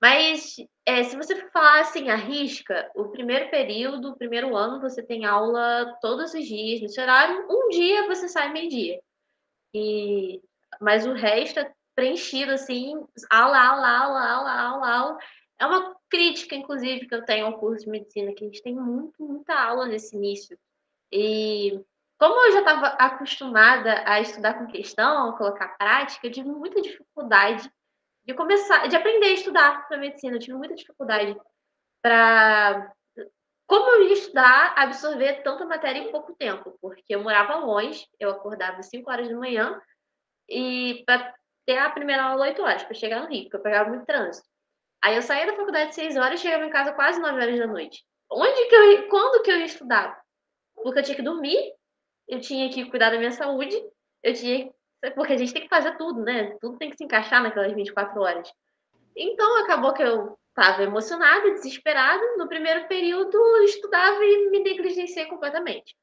Mas é, se você for falar assim, a risca, o primeiro período, o primeiro ano, você tem aula todos os dias nesse horário. Um dia você sai meio-dia. E... Mas o resto é preenchido, assim, aula, aula, aula, aula, aula, aula. É uma crítica, inclusive, que eu tenho ao curso de medicina, que a gente tem muito, muita aula nesse início. E como eu já estava acostumada a estudar com questão, a colocar prática, eu tive muita dificuldade de começar, de aprender a estudar para medicina. Eu tive muita dificuldade para como eu ia estudar, absorver tanta matéria em pouco tempo, porque eu morava longe, eu acordava às 5 horas da manhã e para ter a primeira aula 8 horas para chegar no Rio, porque eu pegava muito trânsito. Aí eu saía da faculdade às 6 horas e chegava em casa quase 9 horas da noite. onde que eu, quando que eu ia estudar? Porque eu tinha que dormir, eu tinha que cuidar da minha saúde, eu tinha porque a gente tem que fazer tudo, né? Tudo tem que se encaixar naquelas 24 horas. Então acabou que eu estava emocionada, desesperada. No primeiro período, estudava e me negligenciei completamente.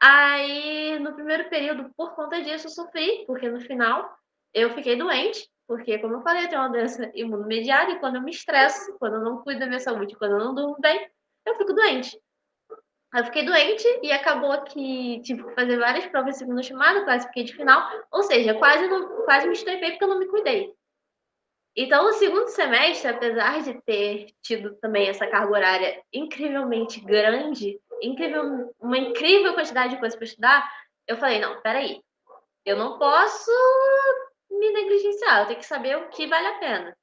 Aí, no primeiro período, por conta disso, eu sofri, porque no final eu fiquei doente, porque, como eu falei, eu tenho uma doença imunomediada e quando eu me estresso, quando eu não cuido da minha saúde, quando eu não durmo bem, eu fico doente. Eu fiquei doente e acabou que tive que fazer várias provas de chamada, quase fiquei de final, ou seja, quase, não, quase me estrepei porque eu não me cuidei. Então, no segundo semestre, apesar de ter tido também essa carga horária incrivelmente grande, incrível, uma incrível quantidade de coisas para estudar, eu falei, não, peraí, eu não posso me negligenciar, eu tenho que saber o que vale a pena.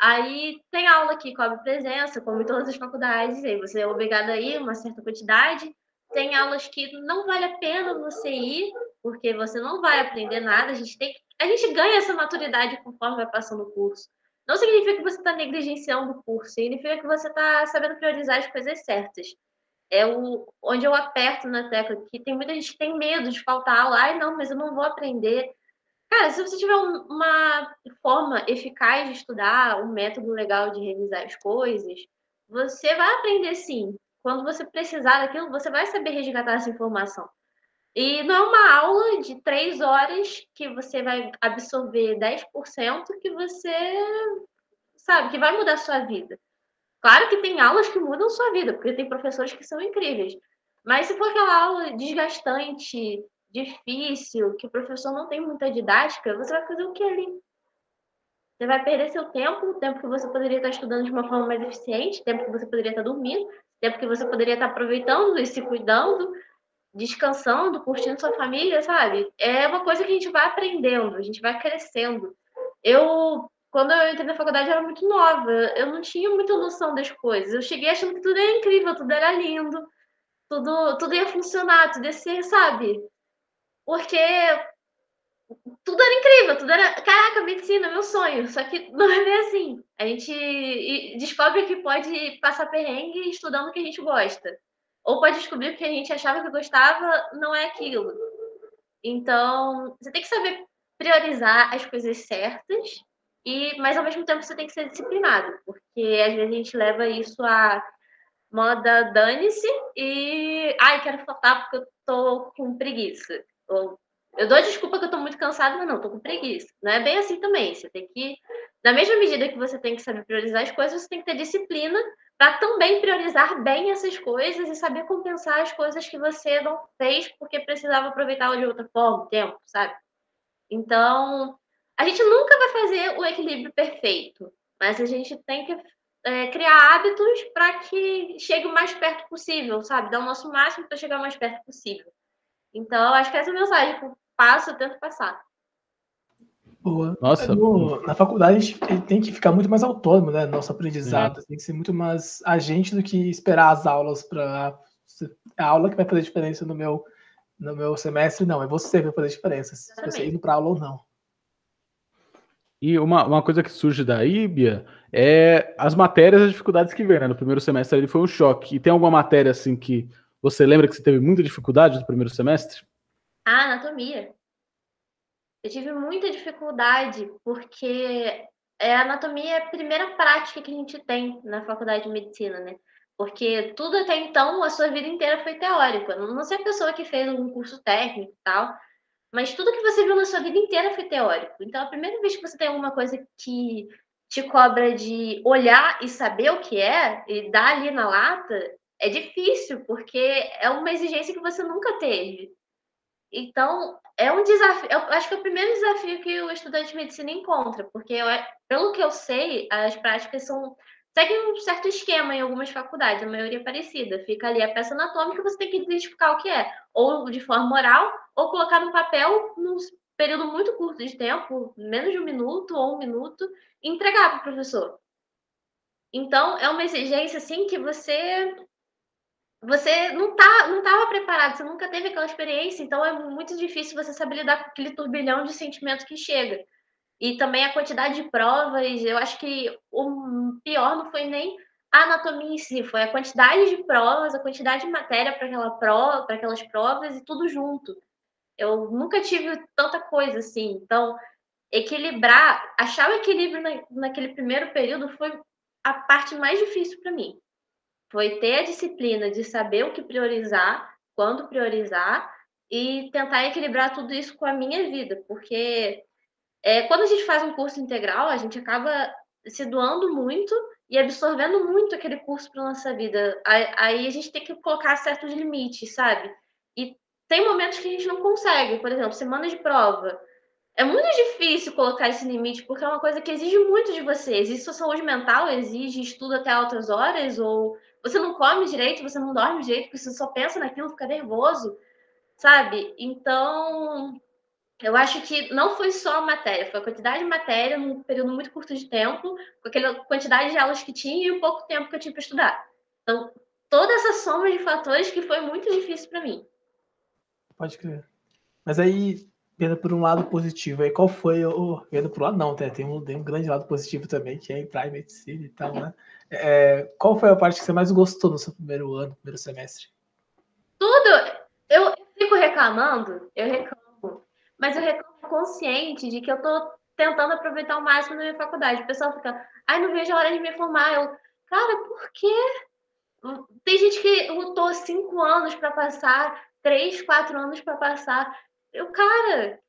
Aí tem aula que cobre presença, como em todas as faculdades, aí você é obrigado a ir uma certa quantidade. Tem aulas que não vale a pena você ir, porque você não vai aprender nada. A gente tem a gente ganha essa maturidade conforme vai passando o curso. Não significa que você está negligenciando o curso, significa que você está sabendo priorizar as coisas certas. É o, onde eu aperto na tecla, que tem muita gente que tem medo de faltar aula. Ai, não, mas eu não vou aprender. Cara, se você tiver uma forma eficaz de estudar, um método legal de revisar as coisas, você vai aprender sim. Quando você precisar daquilo, você vai saber resgatar essa informação. E não é uma aula de três horas que você vai absorver 10% que você sabe que vai mudar a sua vida. Claro que tem aulas que mudam a sua vida, porque tem professores que são incríveis. Mas se for aquela aula desgastante, difícil, que o professor não tem muita didática, você vai fazer o que ali? Você vai perder seu tempo, tempo que você poderia estar estudando de uma forma mais eficiente, tempo que você poderia estar dormindo, tempo que você poderia estar aproveitando e se cuidando, descansando, curtindo sua família, sabe? É uma coisa que a gente vai aprendendo, a gente vai crescendo. Eu, quando eu entrei na faculdade, eu era muito nova, eu não tinha muita noção das coisas. Eu cheguei achando que tudo era incrível, tudo era lindo, tudo, tudo ia funcionar, tudo ia ser, sabe? Porque tudo era incrível, tudo era. Caraca, medicina, meu sonho. Só que não é bem assim. A gente descobre que pode passar perrengue estudando o que a gente gosta. Ou pode descobrir que o que a gente achava que gostava não é aquilo. Então, você tem que saber priorizar as coisas certas, e mas ao mesmo tempo você tem que ser disciplinado, porque às vezes a gente leva isso a moda dane-se e ai, quero faltar porque eu tô com preguiça. Eu dou desculpa que eu tô muito cansada, mas não, tô com preguiça. Não é bem assim também. Você tem que, na mesma medida que você tem que saber priorizar as coisas, você tem que ter disciplina para também priorizar bem essas coisas e saber compensar as coisas que você não fez porque precisava aproveitar de outra forma, tempo, sabe? Então, a gente nunca vai fazer o equilíbrio perfeito, mas a gente tem que é, criar hábitos para que chegue o mais perto possível, sabe? Dar o nosso máximo para chegar o mais perto possível. Então, acho que essa é a mensagem que eu passo, eu tento passar. Boa. Nossa. No, na faculdade a gente tem que ficar muito mais autônomo, né? Nosso aprendizado. Tem que ser muito mais agente do que esperar as aulas para. A aula que vai fazer diferença no meu, no meu semestre, não. É você que vai fazer diferença. Se você indo para aula ou não. E uma, uma coisa que surge daí, Bia, é as matérias, as dificuldades que vem, né? No primeiro semestre ele foi um choque. E tem alguma matéria assim que você lembra que você teve muita dificuldade no primeiro semestre? Ah, anatomia. Eu tive muita dificuldade porque é, a anatomia é a primeira prática que a gente tem na faculdade de medicina, né? Porque tudo até então, a sua vida inteira foi teórico. Eu não sei a pessoa que fez um curso técnico e tal, mas tudo que você viu na sua vida inteira foi teórico. Então, a primeira vez que você tem alguma coisa que te cobra de olhar e saber o que é, e dar ali na lata, é difícil, porque é uma exigência que você nunca teve. Então, é um desafio. Eu acho que é o primeiro desafio que o estudante de medicina encontra, porque eu, pelo que eu sei, as práticas são seguem um certo esquema em algumas faculdades, a maioria é parecida. Fica ali a peça anatômica, você tem que identificar o que é, ou de forma oral, ou colocar no papel num período muito curto de tempo, menos de um minuto ou um minuto, e entregar para o professor. Então, é uma exigência assim que você você não tá, não estava preparado, você nunca teve aquela experiência, então é muito difícil você saber lidar com aquele turbilhão de sentimentos que chega. E também a quantidade de provas, eu acho que o pior não foi nem a anatomia em si, foi a quantidade de provas, a quantidade de matéria para aquela prova, para aquelas provas e tudo junto. Eu nunca tive tanta coisa assim. Então, equilibrar, achar o equilíbrio na, naquele primeiro período foi a parte mais difícil para mim. Foi ter a disciplina de saber o que priorizar, quando priorizar e tentar equilibrar tudo isso com a minha vida, porque é, quando a gente faz um curso integral, a gente acaba se doando muito e absorvendo muito aquele curso para nossa vida. Aí a gente tem que colocar certos limites, sabe? E tem momentos que a gente não consegue, por exemplo, semana de prova. É muito difícil colocar esse limite, porque é uma coisa que exige muito de você. Exige sua saúde mental, exige estudo até altas horas, ou você não come direito, você não dorme direito, porque você só pensa naquilo, fica nervoso, sabe? Então, eu acho que não foi só a matéria, foi a quantidade de matéria num período muito curto de tempo, com aquela quantidade de aulas que tinha e o pouco tempo que eu tinha para estudar. Então, toda essa soma de fatores que foi muito difícil para mim. Pode crer. Mas aí, vendo por um lado positivo, aí qual foi o. Vendo por um lado, não, tem um, tem um grande lado positivo também, que é em medicina e tal, né? É, qual foi a parte que você mais gostou no seu primeiro ano, primeiro semestre? Tudo! Eu fico reclamando, eu reclamo, mas eu reclamo consciente de que eu tô tentando aproveitar o máximo da minha faculdade. O pessoal fica, ai, não vejo a hora de me formar. Eu, cara, por quê? Tem gente que lutou cinco anos para passar, três, quatro anos para passar. Eu, cara,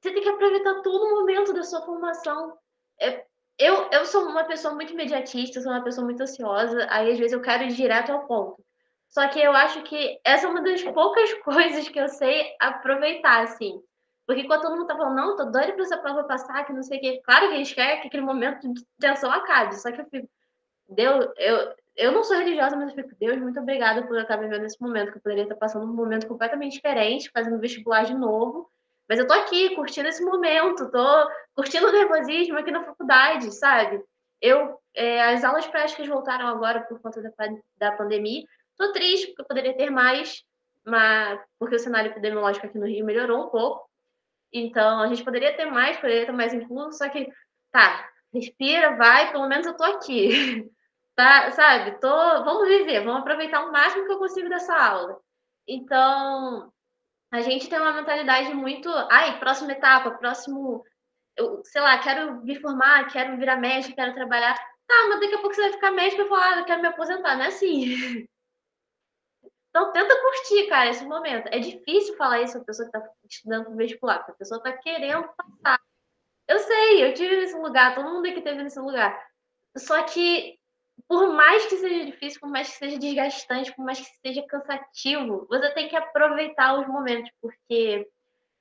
você tem que aproveitar todo o momento da sua formação. É, eu, eu sou uma pessoa muito imediatista, sou uma pessoa muito ansiosa, aí às vezes eu quero ir direto ao ponto. Só que eu acho que essa é uma das poucas coisas que eu sei aproveitar, assim. Porque quando todo mundo tá falando, não, tô doida pra essa prova passar, que não sei o quê. Claro que a gente quer que aquele momento de tensão acabe. Só que eu fico, Deus, eu, eu não sou religiosa, mas eu fico, Deus, muito obrigada por eu estar vivendo esse momento, que eu poderia estar passando um momento completamente diferente, fazendo vestibular de novo. Mas eu tô aqui, curtindo esse momento, tô curtindo o nervosismo aqui na faculdade, sabe? Eu, é, as aulas práticas voltaram agora por conta da, da pandemia. Tô triste, porque eu poderia ter mais, mas, porque o cenário epidemiológico aqui no Rio melhorou um pouco. Então, a gente poderia ter mais, poderia ter mais incluso, só que, tá, respira, vai, pelo menos eu tô aqui. tá, sabe? Tô, vamos viver, vamos aproveitar o máximo que eu consigo dessa aula. Então, a gente tem uma mentalidade muito, ai, próxima etapa, próximo, eu, sei lá, quero me formar, quero virar médico, quero trabalhar. Tá, mas daqui a pouco você vai ficar médico e falar, ah, eu quero me aposentar, não é assim. Então, tenta curtir, cara, esse momento. É difícil falar isso a pessoa que está estudando vestibular, porque a pessoa está querendo passar. Eu sei, eu tive nesse lugar, todo mundo aqui teve nesse lugar. Só que, por mais que seja difícil, por mais que seja desgastante, por mais que seja cansativo, você tem que aproveitar os momentos, porque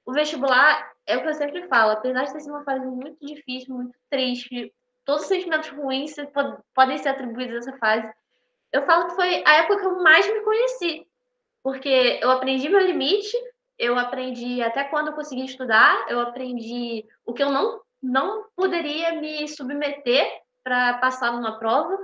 o vestibular é o que eu sempre falo, apesar de sido uma fase muito difícil, muito triste, todos os sentimentos ruins podem ser atribuídos a essa fase eu falo que foi a época que eu mais me conheci, porque eu aprendi meu limite, eu aprendi até quando eu conseguia estudar, eu aprendi o que eu não, não poderia me submeter para passar numa prova.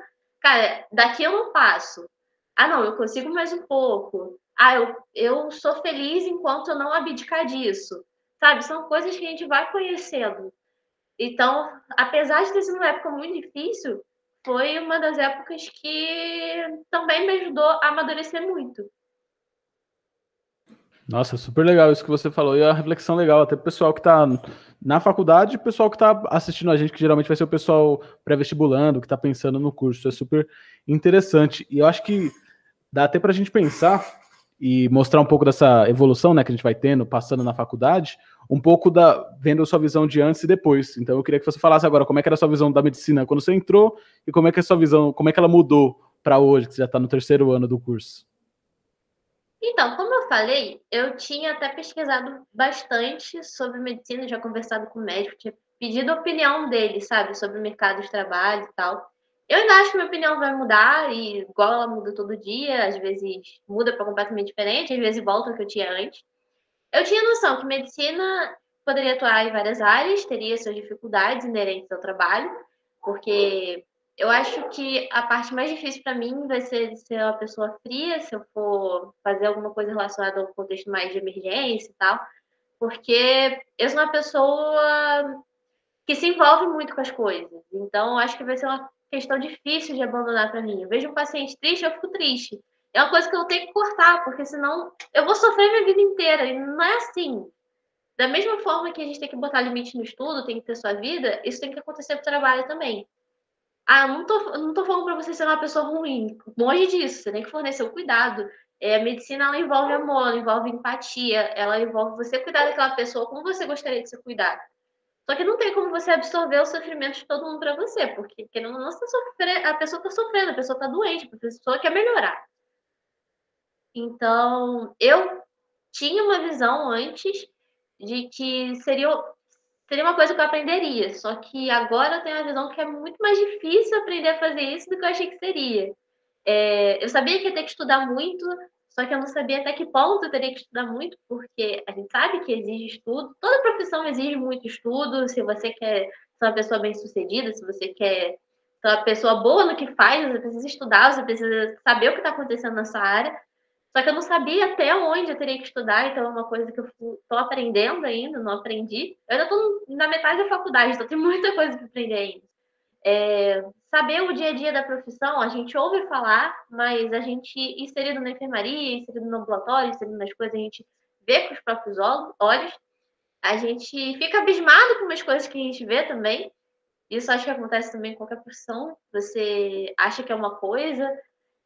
Cara, daqui eu não passo. Ah, não, eu consigo mais um pouco. Ah, eu, eu sou feliz enquanto eu não abdicar disso. Sabe? São coisas que a gente vai conhecendo. Então, apesar de ter sido uma época muito difícil, foi uma das épocas que também me ajudou a amadurecer muito. Nossa, super legal isso que você falou. E a reflexão legal, até o pessoal que está na faculdade o pessoal que está assistindo a gente, que geralmente vai ser o pessoal pré-vestibulando, que está pensando no curso. É super interessante. E eu acho que dá até para a gente pensar e mostrar um pouco dessa evolução né, que a gente vai tendo, passando na faculdade, um pouco da vendo a sua visão de antes e depois. Então eu queria que você falasse agora como é que era a sua visão da medicina quando você entrou e como é que é a sua visão, como é que ela mudou para hoje, que você já está no terceiro ano do curso. Então, como eu falei, eu tinha até pesquisado bastante sobre medicina, já conversado com o médico, tinha pedido a opinião dele, sabe, sobre o mercado de trabalho e tal. Eu ainda acho que minha opinião vai mudar, e igual ela muda todo dia, às vezes muda para completamente diferente, às vezes volta ao que eu tinha antes. Eu tinha noção que medicina poderia atuar em várias áreas, teria suas dificuldades inerentes ao trabalho, porque eu acho que a parte mais difícil para mim vai ser ser uma pessoa fria, se eu for fazer alguma coisa relacionada ao contexto mais de emergência e tal, porque eu sou uma pessoa que se envolve muito com as coisas. Então, acho que vai ser uma questão difícil de abandonar para mim. Eu vejo um paciente triste, eu fico triste. É uma coisa que eu tenho que cortar, porque senão eu vou sofrer minha vida inteira. E não é assim. Da mesma forma que a gente tem que botar limite no estudo, tem que ter sua vida, isso tem que acontecer pro trabalho também. Ah, não tô, não tô falando para você ser uma pessoa ruim. Longe disso, você tem que fornecer o cuidado. É, a medicina ela envolve amor, ela envolve empatia, ela envolve você cuidar daquela pessoa como você gostaria de ser cuidado. Só que não tem como você absorver o sofrimento de todo mundo para você, porque querendo não, tá a pessoa está sofrendo, a pessoa está doente, a pessoa quer melhorar. Então, eu tinha uma visão antes de que seria, seria uma coisa que eu aprenderia, só que agora eu tenho a visão que é muito mais difícil aprender a fazer isso do que eu achei que seria. É, eu sabia que ia ter que estudar muito, só que eu não sabia até que ponto eu teria que estudar muito, porque a gente sabe que exige estudo, toda profissão exige muito estudo. Se você quer ser uma pessoa bem-sucedida, se você quer ser uma pessoa boa no que faz, você precisa estudar, você precisa saber o que está acontecendo na sua área. Só que eu não sabia até onde eu teria que estudar, então é uma coisa que eu estou aprendendo ainda, não aprendi. Eu ainda estou na metade da faculdade, então tem muita coisa para aprender ainda. É, saber o dia a dia da profissão, a gente ouve falar, mas a gente, inserido na enfermaria, inserido no ambulatório, inserido nas coisas, a gente vê com os próprios olhos, a gente fica abismado com umas coisas que a gente vê também. Isso acho que acontece também em qualquer profissão. Você acha que é uma coisa,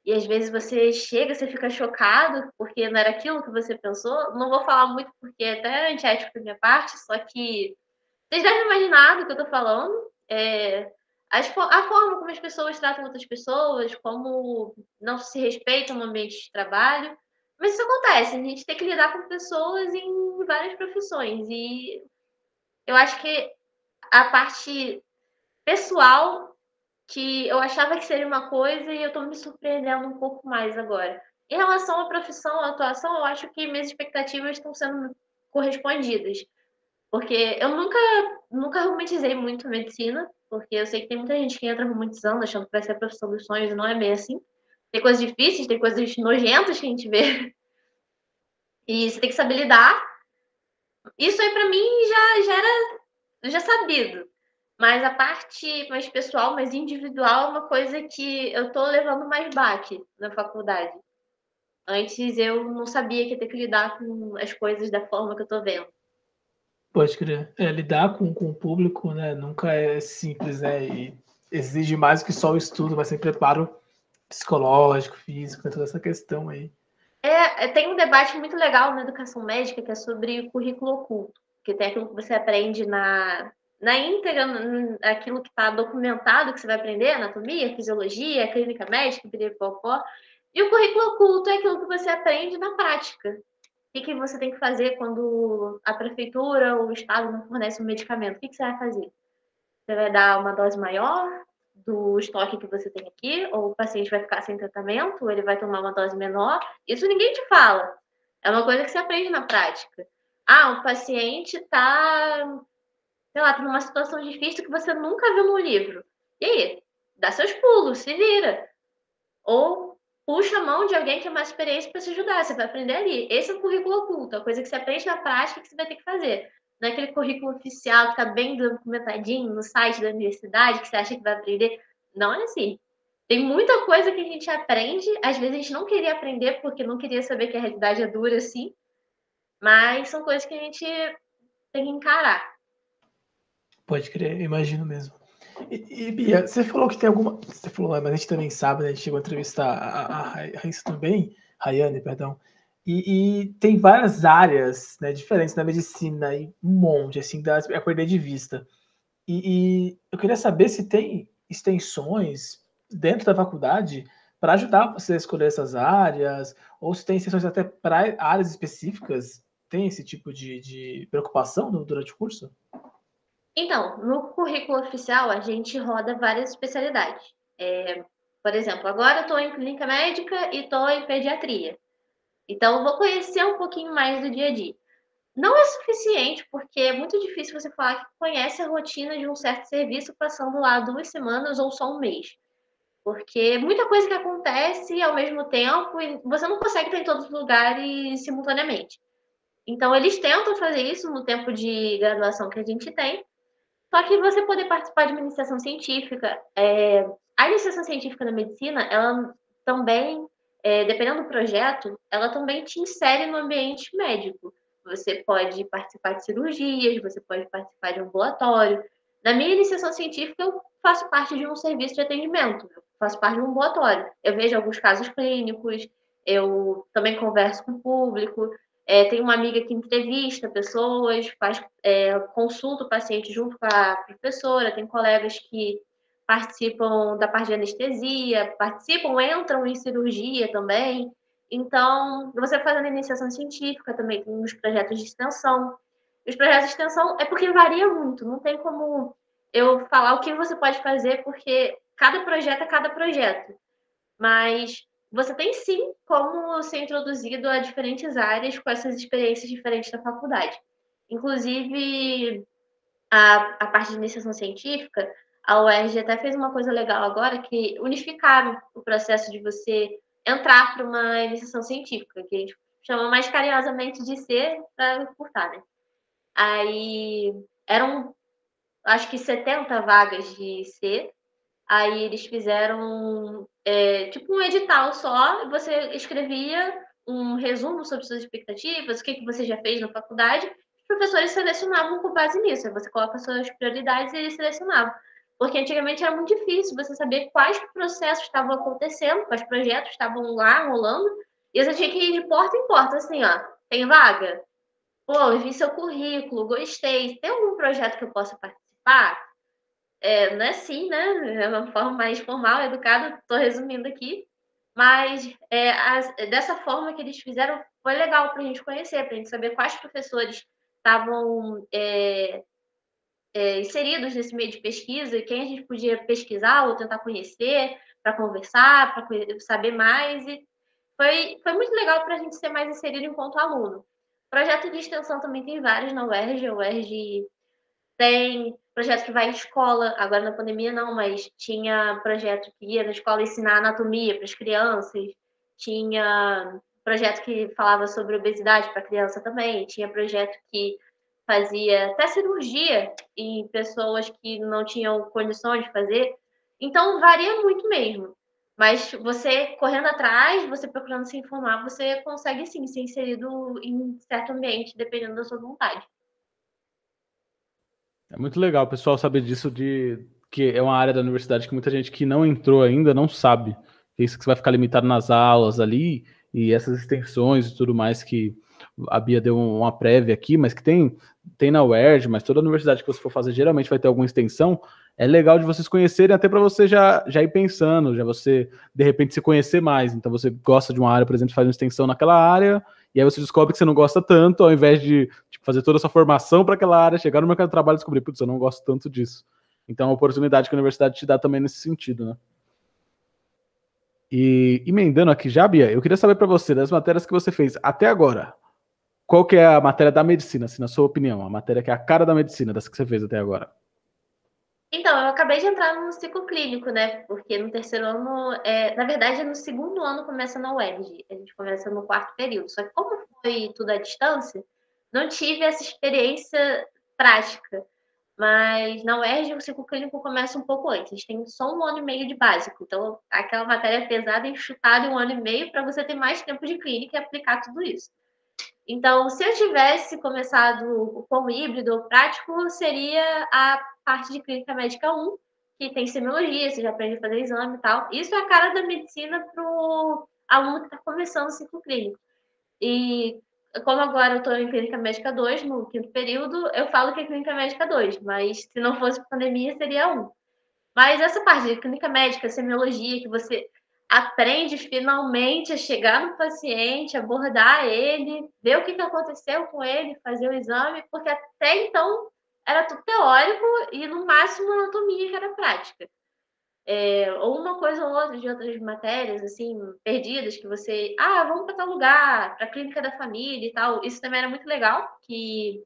e às vezes você chega, você fica chocado, porque não era aquilo que você pensou. Não vou falar muito porque é até antiético da minha parte, só que vocês devem imaginar do que eu tô falando. É, a forma como as pessoas tratam outras pessoas, como não se respeitam no ambiente de trabalho. Mas isso acontece, a gente tem que lidar com pessoas em várias profissões. E eu acho que a parte pessoal, que eu achava que seria uma coisa e eu estou me surpreendendo um pouco mais agora. Em relação à profissão, à atuação, eu acho que minhas expectativas estão sendo correspondidas. Porque eu nunca, nunca romantizei muito medicina, porque eu sei que tem muita gente que entra romantizando, achando que vai ser a profissão dos sonhos, e não é bem assim. Tem coisas difíceis, tem coisas nojentas que a gente vê. E você tem que saber lidar. Isso aí, para mim, já, já era já sabido. Mas a parte mais pessoal, mais individual, é uma coisa que eu tô levando mais baque na faculdade. Antes eu não sabia que ia ter que lidar com as coisas da forma que eu tô vendo. Pode crer. É, lidar com, com o público, né, nunca é simples, né, e exige mais que só o estudo, mas sem preparo psicológico, físico, né, toda essa questão aí. É, é, tem um debate muito legal na educação médica que é sobre o currículo oculto, que tem aquilo que você aprende na, na íntegra, aquilo que está documentado que você vai aprender, anatomia, fisiologia, clínica médica, piripopó, e o currículo oculto é aquilo que você aprende na prática, o que, que você tem que fazer quando a prefeitura ou o estado não fornece um medicamento? O que, que você vai fazer? Você vai dar uma dose maior do estoque que você tem aqui, ou o paciente vai ficar sem tratamento, ou ele vai tomar uma dose menor. Isso ninguém te fala. É uma coisa que você aprende na prática. Ah, o paciente está, sei lá, tá numa situação difícil que você nunca viu no livro. E aí? Dá seus pulos, se vira. Ou puxa a mão de alguém que é mais experiência para te ajudar. Você vai aprender ali. Esse é o currículo oculto, a coisa que você aprende na prática que você vai ter que fazer. Não é aquele currículo oficial que está bem documentadinho no site da universidade, que você acha que vai aprender. Não é assim. Tem muita coisa que a gente aprende, às vezes a gente não queria aprender porque não queria saber que a realidade é dura assim, mas são coisas que a gente tem que encarar. Pode crer, imagino mesmo. E, e, Bia, você falou que tem alguma. Você falou, mas a gente também sabe, né? A gente chegou a entrevistar a, Raíssa também, Rayane, perdão. E, e, tem várias áreas né, diferentes na medicina, e um monte, assim, dá a perder de vista. E, e eu queria saber se tem extensões dentro da faculdade para ajudar você a escolher essas áreas, ou se tem extensões até para áreas específicas. Tem esse tipo de, de preocupação durante o curso? Então, no currículo oficial, a gente roda várias especialidades. É, por exemplo, agora eu estou em clínica médica e estou em pediatria. Então, eu vou conhecer um pouquinho mais do dia a dia. Não é suficiente, porque é muito difícil você falar que conhece a rotina de um certo serviço passando lá duas semanas ou só um mês. Porque muita coisa que acontece ao mesmo tempo e você não consegue estar em todos os lugares simultaneamente. Então, eles tentam fazer isso no tempo de graduação que a gente tem, só que você poder participar de uma iniciação científica, é, a iniciação científica da medicina, ela também, é, dependendo do projeto, ela também te insere no ambiente médico. Você pode participar de cirurgias, você pode participar de ambulatório. Na minha iniciação científica, eu faço parte de um serviço de atendimento, eu faço parte de um ambulatório. Eu vejo alguns casos clínicos, eu também converso com o público, é, tem uma amiga que entrevista pessoas, faz é, consulta o paciente junto com a professora, tem colegas que participam da parte de anestesia, participam, entram em cirurgia também. Então, você fazendo iniciação científica também, tem os projetos de extensão. Os projetos de extensão é porque varia muito, não tem como eu falar o que você pode fazer, porque cada projeto é cada projeto. Mas você tem sim como ser introduzido a diferentes áreas com essas experiências diferentes da faculdade. Inclusive, a, a parte de iniciação científica, a UERJ até fez uma coisa legal agora, que unificaram o processo de você entrar para uma iniciação científica, que a gente chama mais carinhosamente de C para encurtar, né? Aí eram, acho que 70 vagas de C, aí eles fizeram é, tipo um edital só, você escrevia um resumo sobre suas expectativas, o que, que você já fez na faculdade, os professores selecionavam com base nisso, você coloca suas prioridades e eles selecionavam. Porque antigamente era muito difícil você saber quais processos estavam acontecendo, quais projetos estavam lá rolando, e você tinha que ir de porta em porta, assim, ó, tem vaga? Pô, vi seu currículo, gostei. Tem algum projeto que eu possa participar? É, não é assim, né? É uma forma mais formal, educada, estou resumindo aqui. Mas é, as, dessa forma que eles fizeram foi legal para a gente conhecer, para a gente saber quais professores estavam é, é, inseridos nesse meio de pesquisa quem a gente podia pesquisar ou tentar conhecer, para conversar, para saber mais. E foi, foi muito legal para a gente ser mais inserido enquanto aluno. Projeto de extensão também tem vários na UERJ. A UERJ tem projeto que vai em escola, agora na pandemia não, mas tinha projeto que ia na escola ensinar anatomia para as crianças, tinha projeto que falava sobre obesidade para criança também, tinha projeto que fazia até cirurgia em pessoas que não tinham condições de fazer. Então, varia muito mesmo. Mas você correndo atrás, você procurando se informar, você consegue sim ser inserido em certo ambiente, dependendo da sua vontade. É muito legal o pessoal saber disso, de que é uma área da universidade que muita gente que não entrou ainda não sabe. Isso que você vai ficar limitado nas aulas ali, e essas extensões e tudo mais que a Bia deu uma prévia aqui, mas que tem, tem na UERJ, mas toda universidade que você for fazer geralmente vai ter alguma extensão. É legal de vocês conhecerem, até para você já, já ir pensando, já você de repente se conhecer mais. Então você gosta de uma área, por exemplo, faz uma extensão naquela área, e aí você descobre que você não gosta tanto, ao invés de tipo, fazer toda essa formação para aquela área, chegar no mercado de trabalho e descobrir, putz, eu não gosto tanto disso. Então é uma oportunidade que a universidade te dá também nesse sentido, né? E emendando aqui já, Bia, eu queria saber para você, das matérias que você fez até agora, qual que é a matéria da medicina, assim, na sua opinião? A matéria que é a cara da medicina, das que você fez até agora? Então, eu acabei de entrar no ciclo clínico, né? Porque no terceiro ano, é, na verdade, no segundo ano começa na UERJ. A gente começa no quarto período. Só que como foi tudo à distância, não tive essa experiência prática. Mas na UERJ o ciclo clínico começa um pouco antes. A gente tem só um ano e meio de básico. Então, aquela matéria pesada enxutada em um ano e meio para você ter mais tempo de clínica e aplicar tudo isso. Então, se eu tivesse começado com híbrido ou prático, seria a parte de clínica médica 1, que tem semiologia, você já aprende a fazer exame e tal. Isso é a cara da medicina para o aluno que está começando o ciclo clínico. E como agora eu estou em clínica médica 2, no quinto período, eu falo que é clínica médica 2, mas se não fosse pandemia, seria 1. Mas essa parte de clínica médica, semiologia, que você aprende finalmente a chegar no paciente, abordar ele, ver o que, que aconteceu com ele, fazer o exame, porque até então era tudo teórico e no máximo anatomia que era prática. É, ou uma coisa ou outra de outras matérias, assim, perdidas, que você, ah, vamos para tal lugar, para a clínica da família e tal. Isso também era muito legal, que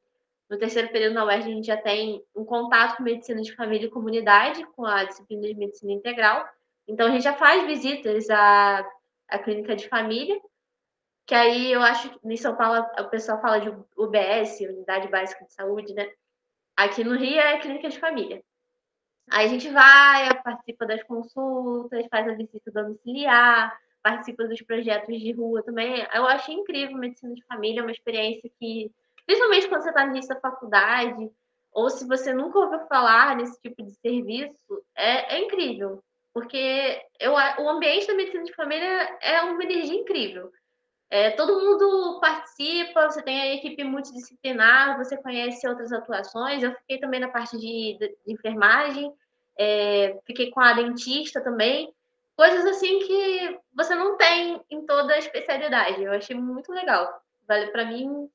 no terceiro período na UERJ a gente já tem um contato com medicina de família e comunidade, com a disciplina de medicina integral. Então, a gente já faz visitas à, à clínica de família, que aí eu acho que em São Paulo o pessoal fala de UBS, Unidade Básica de Saúde, né? Aqui no Rio é clínica de família. Aí a gente vai, participa das consultas, faz a visita domiciliar, participa dos projetos de rua também. Eu acho incrível medicina de família, é uma experiência que, principalmente quando você está no início da faculdade, ou se você nunca ouviu falar nesse tipo de serviço, é, é incrível. Porque eu, o ambiente da medicina de família é uma energia incrível. É, todo mundo participa, você tem a equipe multidisciplinar, você conhece outras atuações. Eu fiquei também na parte de, de, enfermagem, é, fiquei com a dentista também. Coisas assim que você não tem em toda a especialidade. Eu achei muito legal. Vale para mim.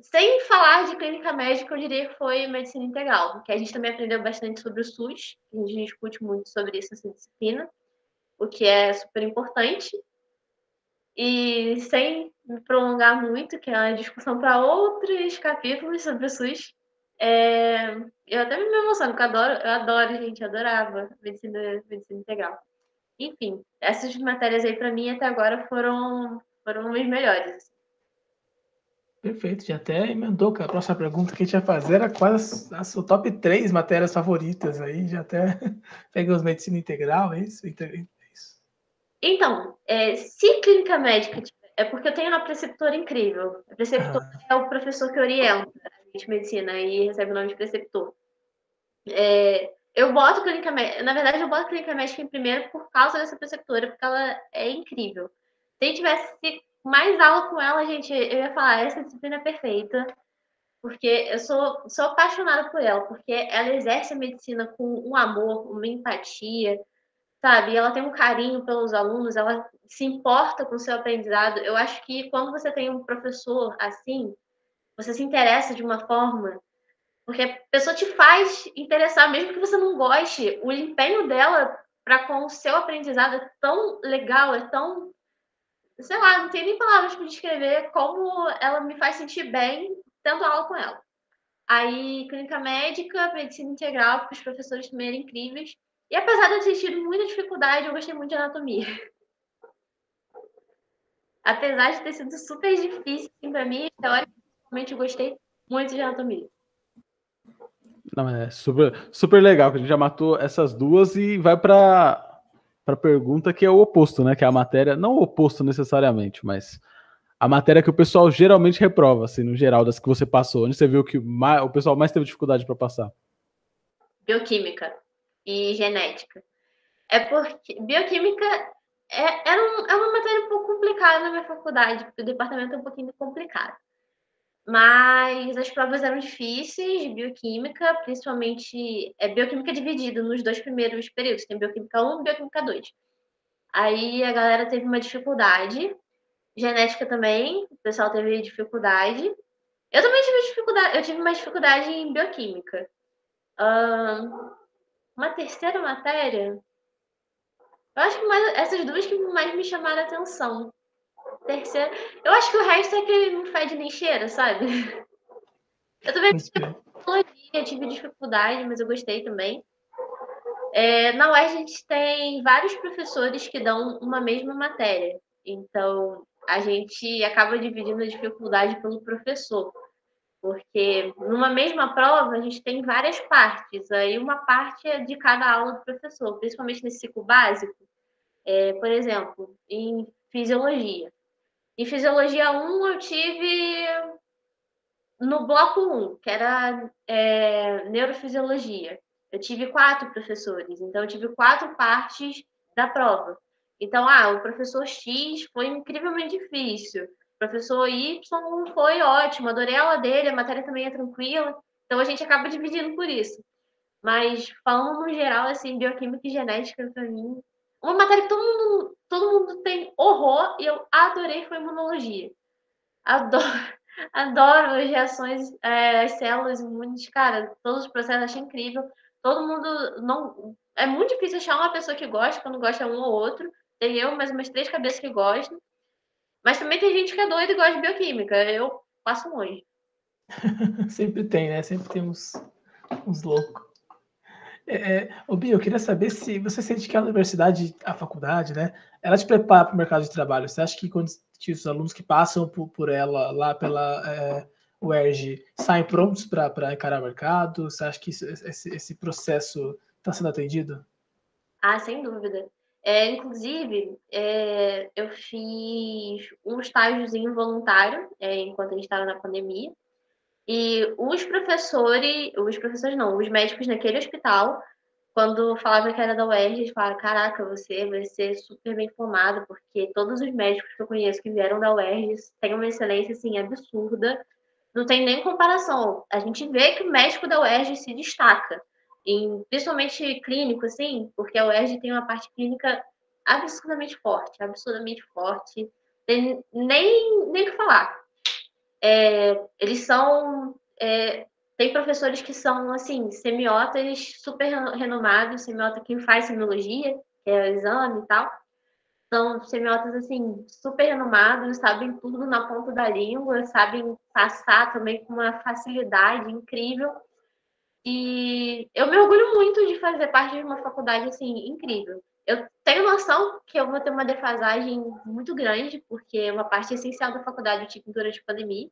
Sem falar de clínica médica, eu diria que foi medicina integral, que a gente também aprendeu bastante sobre o SUS, a gente discute muito sobre isso nessa disciplina, o que é super importante. E sem me prolongar muito, que é uma discussão para outros capítulos sobre o SUS, é... eu até me emociono, porque eu adoro, eu adoro, gente, adorava medicina, medicina integral. Enfim, essas matérias aí para mim até agora foram, foram as melhores. Assim. Perfeito, já até emendou com a próxima pergunta que a gente ia fazer, era quais as suas top 3 matérias favoritas aí, já até pegou os medicina integral, é isso? Então, é, se clínica médica, é porque eu tenho uma preceptora incrível. A preceptora ah. é o professor que orienta a gente medicina e recebe o nome de preceptor. É, eu boto clínica médica, na verdade, eu boto clínica médica em primeiro por causa dessa preceptora, porque ela é incrível. Se a gente tivesse mais aula com ela, gente, eu ia falar, essa disciplina é perfeita, porque eu sou, sou apaixonada por ela, porque ela exerce a medicina com um amor, uma empatia, sabe? Ela tem um carinho pelos alunos, ela se importa com o seu aprendizado. Eu acho que quando você tem um professor assim, você se interessa de uma forma, porque a pessoa te faz interessar, mesmo que você não goste, o empenho dela para com o seu aprendizado é tão legal, é tão. Sei lá, não tem nem palavras para descrever como ela me faz sentir bem tendo aula com ela. Aí, clínica médica, medicina integral, porque os professores também eram incríveis. E apesar de eu ter tido muita dificuldade, eu gostei muito de anatomia. apesar de ter sido super difícil assim, para mim, teoricamente eu gostei muito de anatomia. Não, é super, super legal que a gente já matou essas duas e vai para para pergunta que é o oposto, né? Que é a matéria, não o oposto necessariamente, mas a matéria que o pessoal geralmente reprova, assim, no geral, das que você passou. Onde você viu que mais, o pessoal mais teve dificuldade para passar? Bioquímica e genética. É porque bioquímica é, era um, é uma matéria um pouco complicada na minha faculdade, porque o departamento é um pouquinho complicado. Mas as provas eram difíceis de bioquímica, principalmente é bioquímica dividida nos dois primeiros períodos, tem bioquímica 1 e bioquímica 2. Aí a galera teve uma dificuldade, genética também, o pessoal teve dificuldade. Eu também tive dificuldade, eu tive mais dificuldade em bioquímica. Uh, uma terceira matéria, eu acho que mais, essas duas que mais me chamaram a atenção. Terceira, eu acho que o resto é que não fede nem cheira, sabe? Eu também tive tive dificuldade, mas eu gostei também. É, na UERJ a gente tem vários professores que dão uma mesma matéria. Então, a gente acaba dividindo a dificuldade pelo professor porque numa mesma prova a gente tem várias partes, aí uma parte é de cada aula do professor, principalmente nesse ciclo básico. É, por exemplo, em fisiologia. Em fisiologia 1 eu tive no bloco 1, que era é, neurofisiologia. Eu tive quatro professores, então eu tive quatro partes da prova. Então, ah, o professor X foi incrivelmente difícil professor Y foi ótimo, adorei a aula dele, a matéria também é tranquila, então a gente acaba dividindo por isso. Mas falando no geral, assim, bioquímica e genética, para mim, uma matéria que todo mundo, todo mundo tem horror e eu adorei foi imunologia. Adoro, adoro as reações, é, as células imunes, cara, todos os processos achei incrível. Todo mundo não. É muito difícil achar uma pessoa que gosta, quando gosta um ou outro. Tem eu, mais umas três cabeças que gostam. Mas também tem gente que é doida e gosta de bioquímica. Eu passo longe. Sempre tem, né? Sempre tem uns, loucos. É, é, ô, Bia, eu queria saber se você sente que a universidade, a faculdade, né, ela te prepara para o mercado de trabalho. Você acha que quando os alunos que passam por, por ela lá pela é, UERJ saem prontos para encarar o mercado? Você acha que esse, esse processo está sendo atendido? Ah, sem dúvida. É, inclusive, é, eu fiz um estágiozinho voluntário é, enquanto a gente estava na pandemia. E os professores, os professores não, os médicos naquele hospital, quando falava que era da UERJ, eles falavam, caraca, você vai ser super bem formado, porque todos os médicos que eu conheço que vieram da UERJ têm uma excelência, assim, absurda. Não tem nem comparação. A gente vê que o médico da UERJ se destaca em, principalmente clínico, assim, porque a UERJ tem uma parte clínica absurdamente forte, absurdamente forte, tem nem nem que falar. É, eles são é, tem professores que são assim semiotas super renomados, semiota quem faz semiologia, que é o exame e tal, são semiotas assim super renomados, sabem tudo na ponta da língua, sabem passar também com uma facilidade incrível. E eu me orgulho muito de fazer parte de uma faculdade assim incrível. Eu tenho noção que eu vou ter uma defasagem muito grande, porque uma parte essencial da faculdade eu tive durante a pandemia.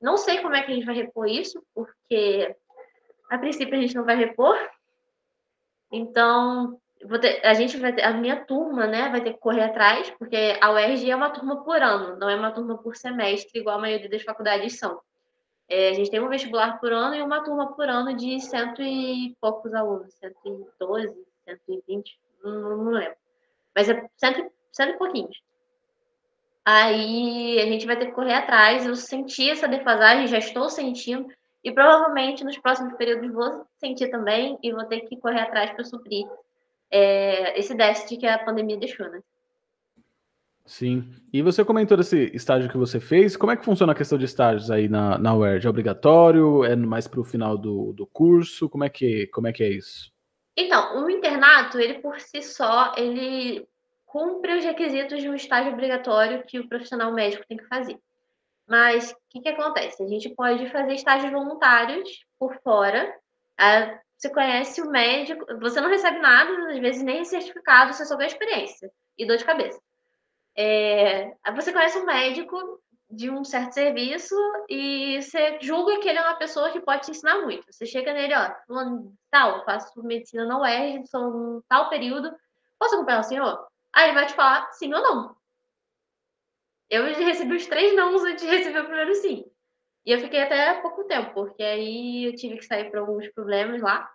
Não sei como é que a gente vai repor isso, porque a princípio a gente não vai repor. Então, ter, a gente vai ter, a minha turma, né, vai ter que correr atrás, porque a UERJ é uma turma por ano, não é uma turma por semestre, igual a maioria das faculdades são. É, a gente tem um vestibular por ano e uma turma por ano de cento e poucos alunos, 112, 120, não, não lembro. Mas é cento, cento e pouquinhos. Aí a gente vai ter que correr atrás. Eu senti essa defasagem, já estou sentindo, e provavelmente nos próximos períodos vou sentir também e vou ter que correr atrás para suprir é, esse déficit que a pandemia deixou, né? Sim. E você comentou desse estágio que você fez. Como é que funciona a questão de estágios aí na, na UERJ? É obrigatório? É mais para o final do, do curso? Como é, que, como é que é isso? Então, o internato, ele por si só, ele cumpre os requisitos de um estágio obrigatório que o profissional médico tem que fazer. Mas o que, que acontece? A gente pode fazer estágios voluntários por fora. Ah, você conhece o médico, você não recebe nada, às vezes nem certificado, você só ganha experiência e dor de cabeça. É, você conhece um médico de um certo serviço e você julga que ele é uma pessoa que pode te ensinar muito. Você chega nele, ó, tal, faço medicina na UERJ, sou um tal período, posso acompanhar o senhor? Aí ele vai te falar sim ou não. Eu recebi os três nãos antes de receber o primeiro sim. E eu fiquei até pouco tempo, porque aí eu tive que sair por alguns problemas lá.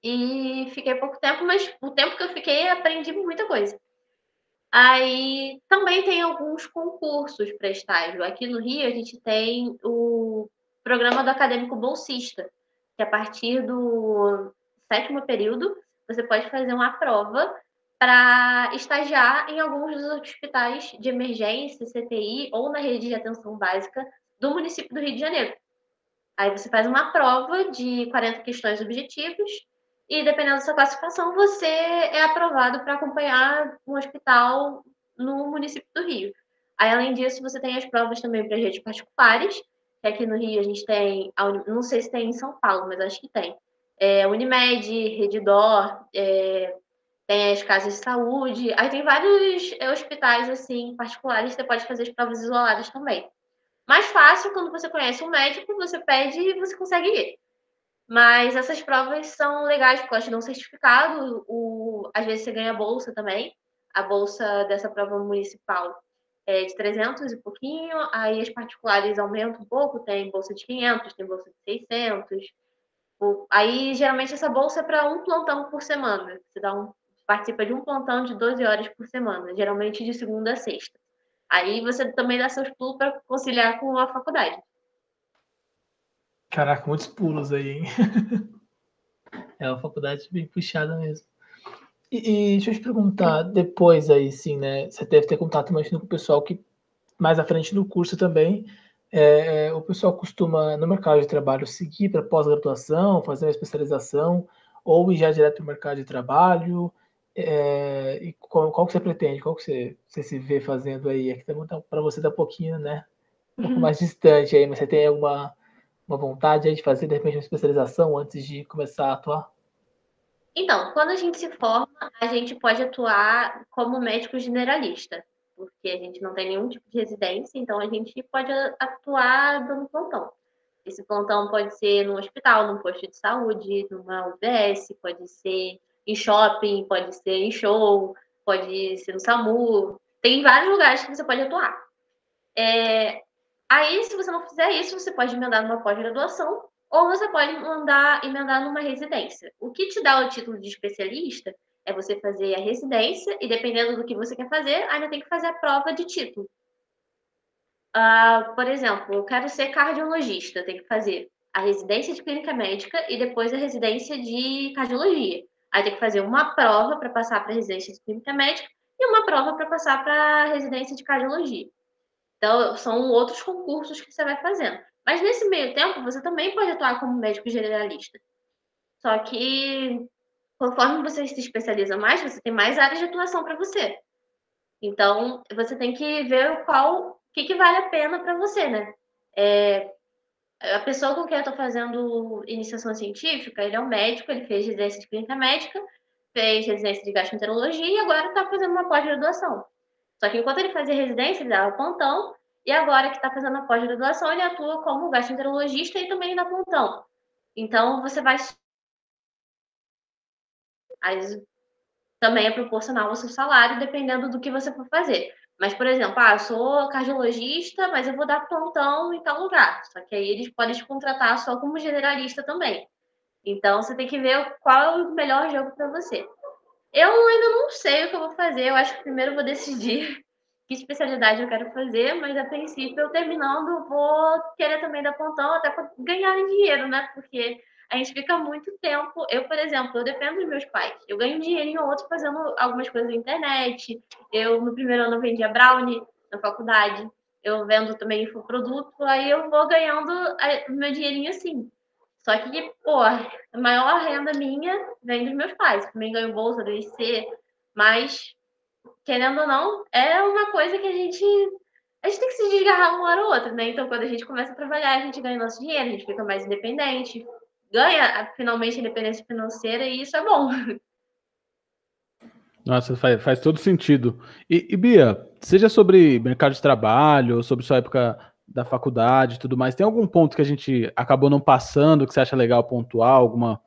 E fiquei pouco tempo, mas o tempo que eu fiquei, aprendi muita coisa. Aí também tem alguns concursos para estágio. Aqui no Rio, a gente tem o programa do acadêmico bolsista, que a partir do sétimo período você pode fazer uma prova para estagiar em alguns dos hospitais de emergência, CTI ou na rede de atenção básica do município do Rio de Janeiro. Aí você faz uma prova de 40 questões objetivas e dependendo da sua classificação, você é aprovado para acompanhar um hospital no município do Rio. Aí, além disso, você tem as provas também para redes particulares, que aqui no Rio a gente tem, não sei se tem em São Paulo, mas acho que tem. É, Unimed, Redidor, é, tem as casas de saúde, aí tem vários é, hospitais assim particulares você pode fazer as provas isoladas também. Mais fácil quando você conhece um médico, você pede e você consegue ir. Mas essas provas são legais, porque elas te dão certificado. O, às vezes você ganha bolsa também. A bolsa dessa prova municipal é de 300 e pouquinho. Aí as particulares aumentam um pouco. Tem bolsa de 500, tem bolsa de 600. Aí, geralmente, essa bolsa é para um plantão por semana. Você dá um, participa de um plantão de 12 horas por semana, geralmente de segunda a sexta. Aí você também dá seus pulos para conciliar com a faculdade. Caraca, muitos pulos aí, hein? é uma faculdade bem puxada mesmo. E, e, deixa eu te perguntar, depois aí, sim, né? Você deve ter contato, imagino, com o pessoal que mais à frente do curso também. É, o pessoal costuma, no mercado de trabalho, seguir para pós-graduação, fazer uma especialização, ou ir já direto para o mercado de trabalho. É, e qual, qual, que você pretende? Qual que você, você se vê fazendo aí? Aqui tá, para você dar um pouquinho, né? Um pouco uhum. mais distante aí, mas você tem alguma uma vontade de fazer, de repente, uma especialização antes de começar a atuar? Então, quando a gente se forma, a gente pode atuar como médico generalista, porque a gente não tem nenhum tipo de residência, então a gente pode atuar dando plantão. Esse plantão pode ser no hospital, num posto de saúde, numa UBS, pode ser em shopping, pode ser em show, pode ser no SAMU. Tem vários lugares que você pode atuar. É... Aí, se você não fizer isso, você pode emendar numa pós-graduação ou você pode mandar emendar numa residência. O que te dá o título de especialista é você fazer a residência e, dependendo do que você quer fazer, ainda tem que fazer a prova de título. Uh, por exemplo, eu quero ser cardiologista, tem que fazer a residência de clínica médica e depois a residência de cardiologia. Aí tem que fazer uma prova para passar para a residência de clínica médica e uma prova para passar para a residência de cardiologia. Então, são outros concursos que você vai fazendo. Mas nesse meio tempo, você também pode atuar como médico generalista. Só que, conforme você se especializa mais, você tem mais áreas de atuação para você. Então, você tem que ver qual que, que vale a pena para você, né? É, a pessoa com quem eu estou fazendo iniciação científica, ele é um médico, ele fez residência de clínica médica, fez residência de gastroenterologia e agora está fazendo uma pós-graduação. Só que enquanto ele fazia residência, ele dava pontão, e agora que está fazendo a pós-graduação, ele atua como gastroenterologista e também dá pontão. Então, você vai. Mas também é proporcional ao seu salário, dependendo do que você for fazer. Mas, por exemplo, ah, eu sou cardiologista, mas eu vou dar plantão em tal lugar. Só que aí eles podem te contratar só como generalista também. Então, você tem que ver qual é o melhor jogo para você. Eu ainda não sei o que eu vou fazer. Eu acho que primeiro eu vou decidir que especialidade eu quero fazer, mas a princípio, eu terminando, vou querer também dar plantão até para ganhar dinheiro, né? Porque a gente fica muito tempo. Eu, por exemplo, eu dependo dos meus pais. Eu ganho dinheiro em outro fazendo algumas coisas na internet. Eu, no primeiro ano, vendia brownie na faculdade. Eu vendo também infoproduto. Aí eu vou ganhando o meu dinheirinho assim. Só que, pô, a maior renda minha vem dos meus pais. Também ganho bolsa do IC, mas, querendo ou não, é uma coisa que a gente a gente tem que se desgarrar uma hora ou outra, né? Então, quando a gente começa a trabalhar, a gente ganha nosso dinheiro, a gente fica mais independente, ganha finalmente independência financeira e isso é bom. Nossa, faz, faz todo sentido. E, e, Bia, seja sobre mercado de trabalho, sobre sua época da faculdade e tudo mais, tem algum ponto que a gente acabou não passando, que você acha legal pontuar, alguma,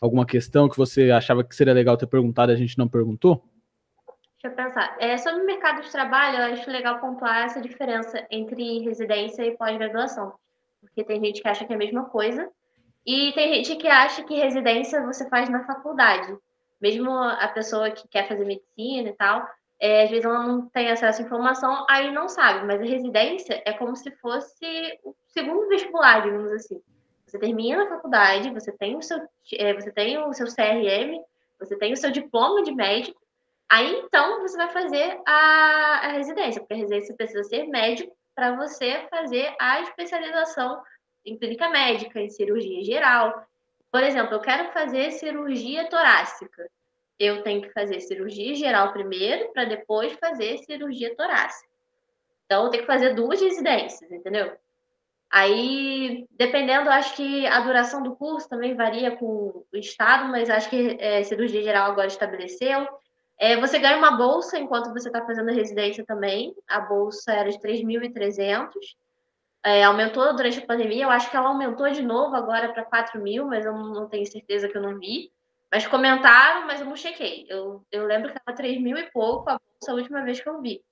alguma questão que você achava que seria legal ter perguntado e a gente não perguntou? Deixa eu pensar. É, sobre o mercado de trabalho, eu acho legal pontuar essa diferença entre residência e pós-graduação. Porque tem gente que acha que é a mesma coisa, e tem gente que acha que residência você faz na faculdade. Mesmo a pessoa que quer fazer medicina e tal, é, às vezes ela não tem acesso à informação, aí não sabe. Mas a residência é como se fosse o segundo vestibular, digamos assim. Você termina a faculdade, você tem o seu, é, você tem o seu CRM, você tem o seu diploma de médico, aí então você vai fazer a, a residência, porque a residência precisa ser médico para você fazer a especialização em clínica médica, em cirurgia geral. Por exemplo, eu quero fazer cirurgia torácica. Eu tenho que fazer cirurgia geral primeiro, para depois fazer cirurgia torácica. Então, eu tenho que fazer duas residências, entendeu? Aí, dependendo, acho que a duração do curso também varia com o estado, mas acho que é, cirurgia geral agora estabeleceu. É, você ganha uma bolsa enquanto você está fazendo a residência também. A bolsa era de 3.300 é, aumentou durante a pandemia, eu acho que ela aumentou de novo agora para 4 mil, mas eu não tenho certeza que eu não vi. Mas comentaram, mas eu não chequei. Eu, eu lembro que estava 3 mil e pouco a bolsa a última vez que eu vi.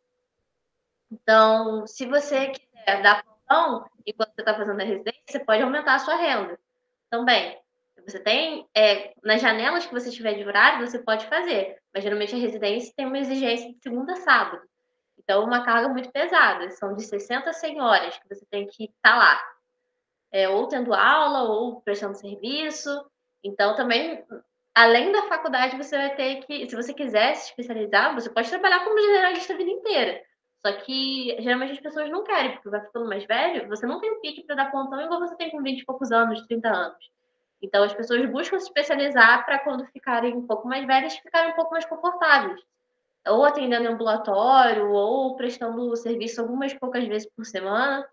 Então, se você quiser dar plantão enquanto você está fazendo a residência, você pode aumentar a sua renda também. Você tem, é, nas janelas que você tiver de horário, você pode fazer. Mas geralmente a residência tem uma exigência de segunda a sábado. Então, uma carga muito pesada. São de 60 a 100 horas que você tem que estar tá lá. É, ou tendo aula, ou prestando serviço. Então, também, além da faculdade, você vai ter que, se você quiser se especializar, você pode trabalhar como generalista a vida inteira. Só que geralmente as pessoas não querem, porque vai ficando mais velho, você não tem o pique para dar pontão igual você tem com 20 e poucos anos, 30 anos. Então as pessoas buscam se especializar para quando ficarem um pouco mais velhas, ficarem um pouco mais confortáveis ou atendendo ambulatório, ou prestando serviço algumas poucas vezes por semana.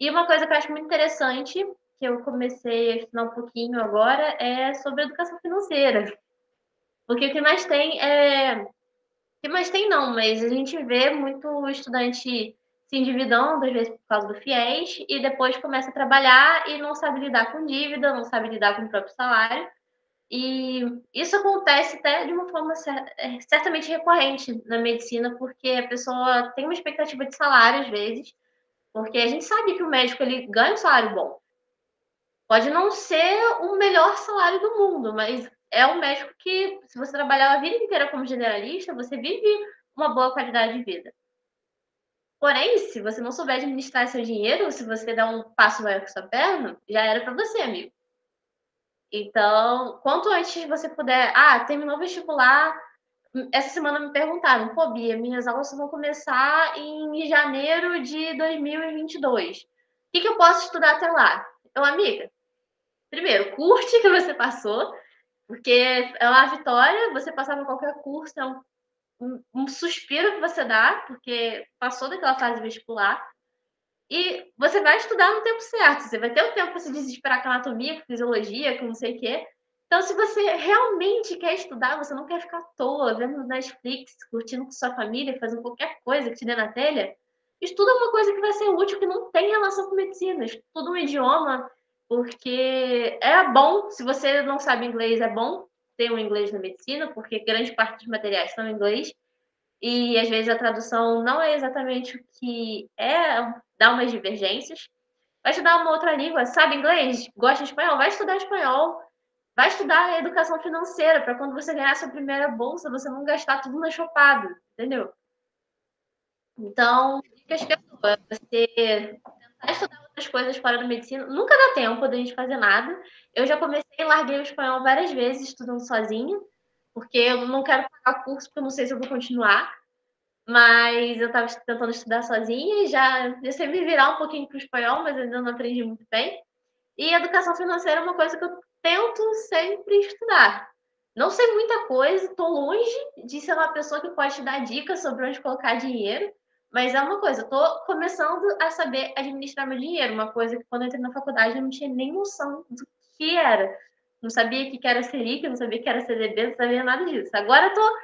E uma coisa que eu acho muito interessante, que eu comecei a estudar um pouquinho agora, é sobre educação financeira. Porque o que mais tem é. O que mais tem não, mas a gente vê muito estudante se endividando, às vezes por causa do FIES, e depois começa a trabalhar e não sabe lidar com dívida, não sabe lidar com o próprio salário. E isso acontece até de uma forma é, certamente recorrente na medicina, porque a pessoa tem uma expectativa de salário, às vezes, porque a gente sabe que o médico ele ganha um salário bom. Pode não ser o melhor salário do mundo, mas é um médico que, se você trabalhar a vida inteira como generalista, você vive uma boa qualidade de vida. Porém, se você não souber administrar seu dinheiro, se você der um passo maior que sua perna, já era para você, amigo. Então, quanto antes você puder. Ah, terminou o vestibular. Essa semana me perguntaram, pô, Bia, minhas aulas vão começar em janeiro de 2022. O que, que eu posso estudar até lá? Eu, amiga, primeiro, curte que você passou, porque é uma vitória, você passar por qualquer curso é um, um, um suspiro que você dá, porque passou daquela fase vestibular. E você vai estudar no tempo certo. Você vai ter o tempo para se desesperar com anatomia, com fisiologia, com não sei o quê. Então, se você realmente quer estudar, você não quer ficar à toa, vendo Netflix, curtindo com sua família, fazendo qualquer coisa que te dê na telha, estuda uma coisa que vai ser útil, que não tem relação com medicina. Estuda um idioma, porque é bom, se você não sabe inglês, é bom ter um inglês na medicina, porque grande parte dos materiais são em inglês e às vezes a tradução não é exatamente o que é, dá umas divergências. Vai estudar uma outra língua, sabe inglês? Gosta de espanhol? Vai estudar espanhol. Vai estudar educação financeira, para quando você ganhar sua primeira bolsa, você não gastar tudo na chopada, entendeu? Então, dicas que você tentar estudar coisas fora da medicina. Nunca dá tempo de a gente fazer nada. Eu já comecei e larguei o espanhol várias vezes estudando sozinha porque eu não quero pagar curso, porque eu não sei se eu vou continuar. Mas eu estava tentando estudar sozinha e já, já sei me virar um pouquinho para o espanhol, mas ainda não aprendi muito bem. E educação financeira é uma coisa que eu tento sempre estudar. Não sei muita coisa, estou longe de ser uma pessoa que pode te dar dicas sobre onde colocar dinheiro, mas é uma coisa, estou começando a saber administrar meu dinheiro, uma coisa que quando eu entrei na faculdade eu não tinha nem noção do que era não sabia que era Selic, não sabia que era CDB, não sabia nada disso. Agora eu tô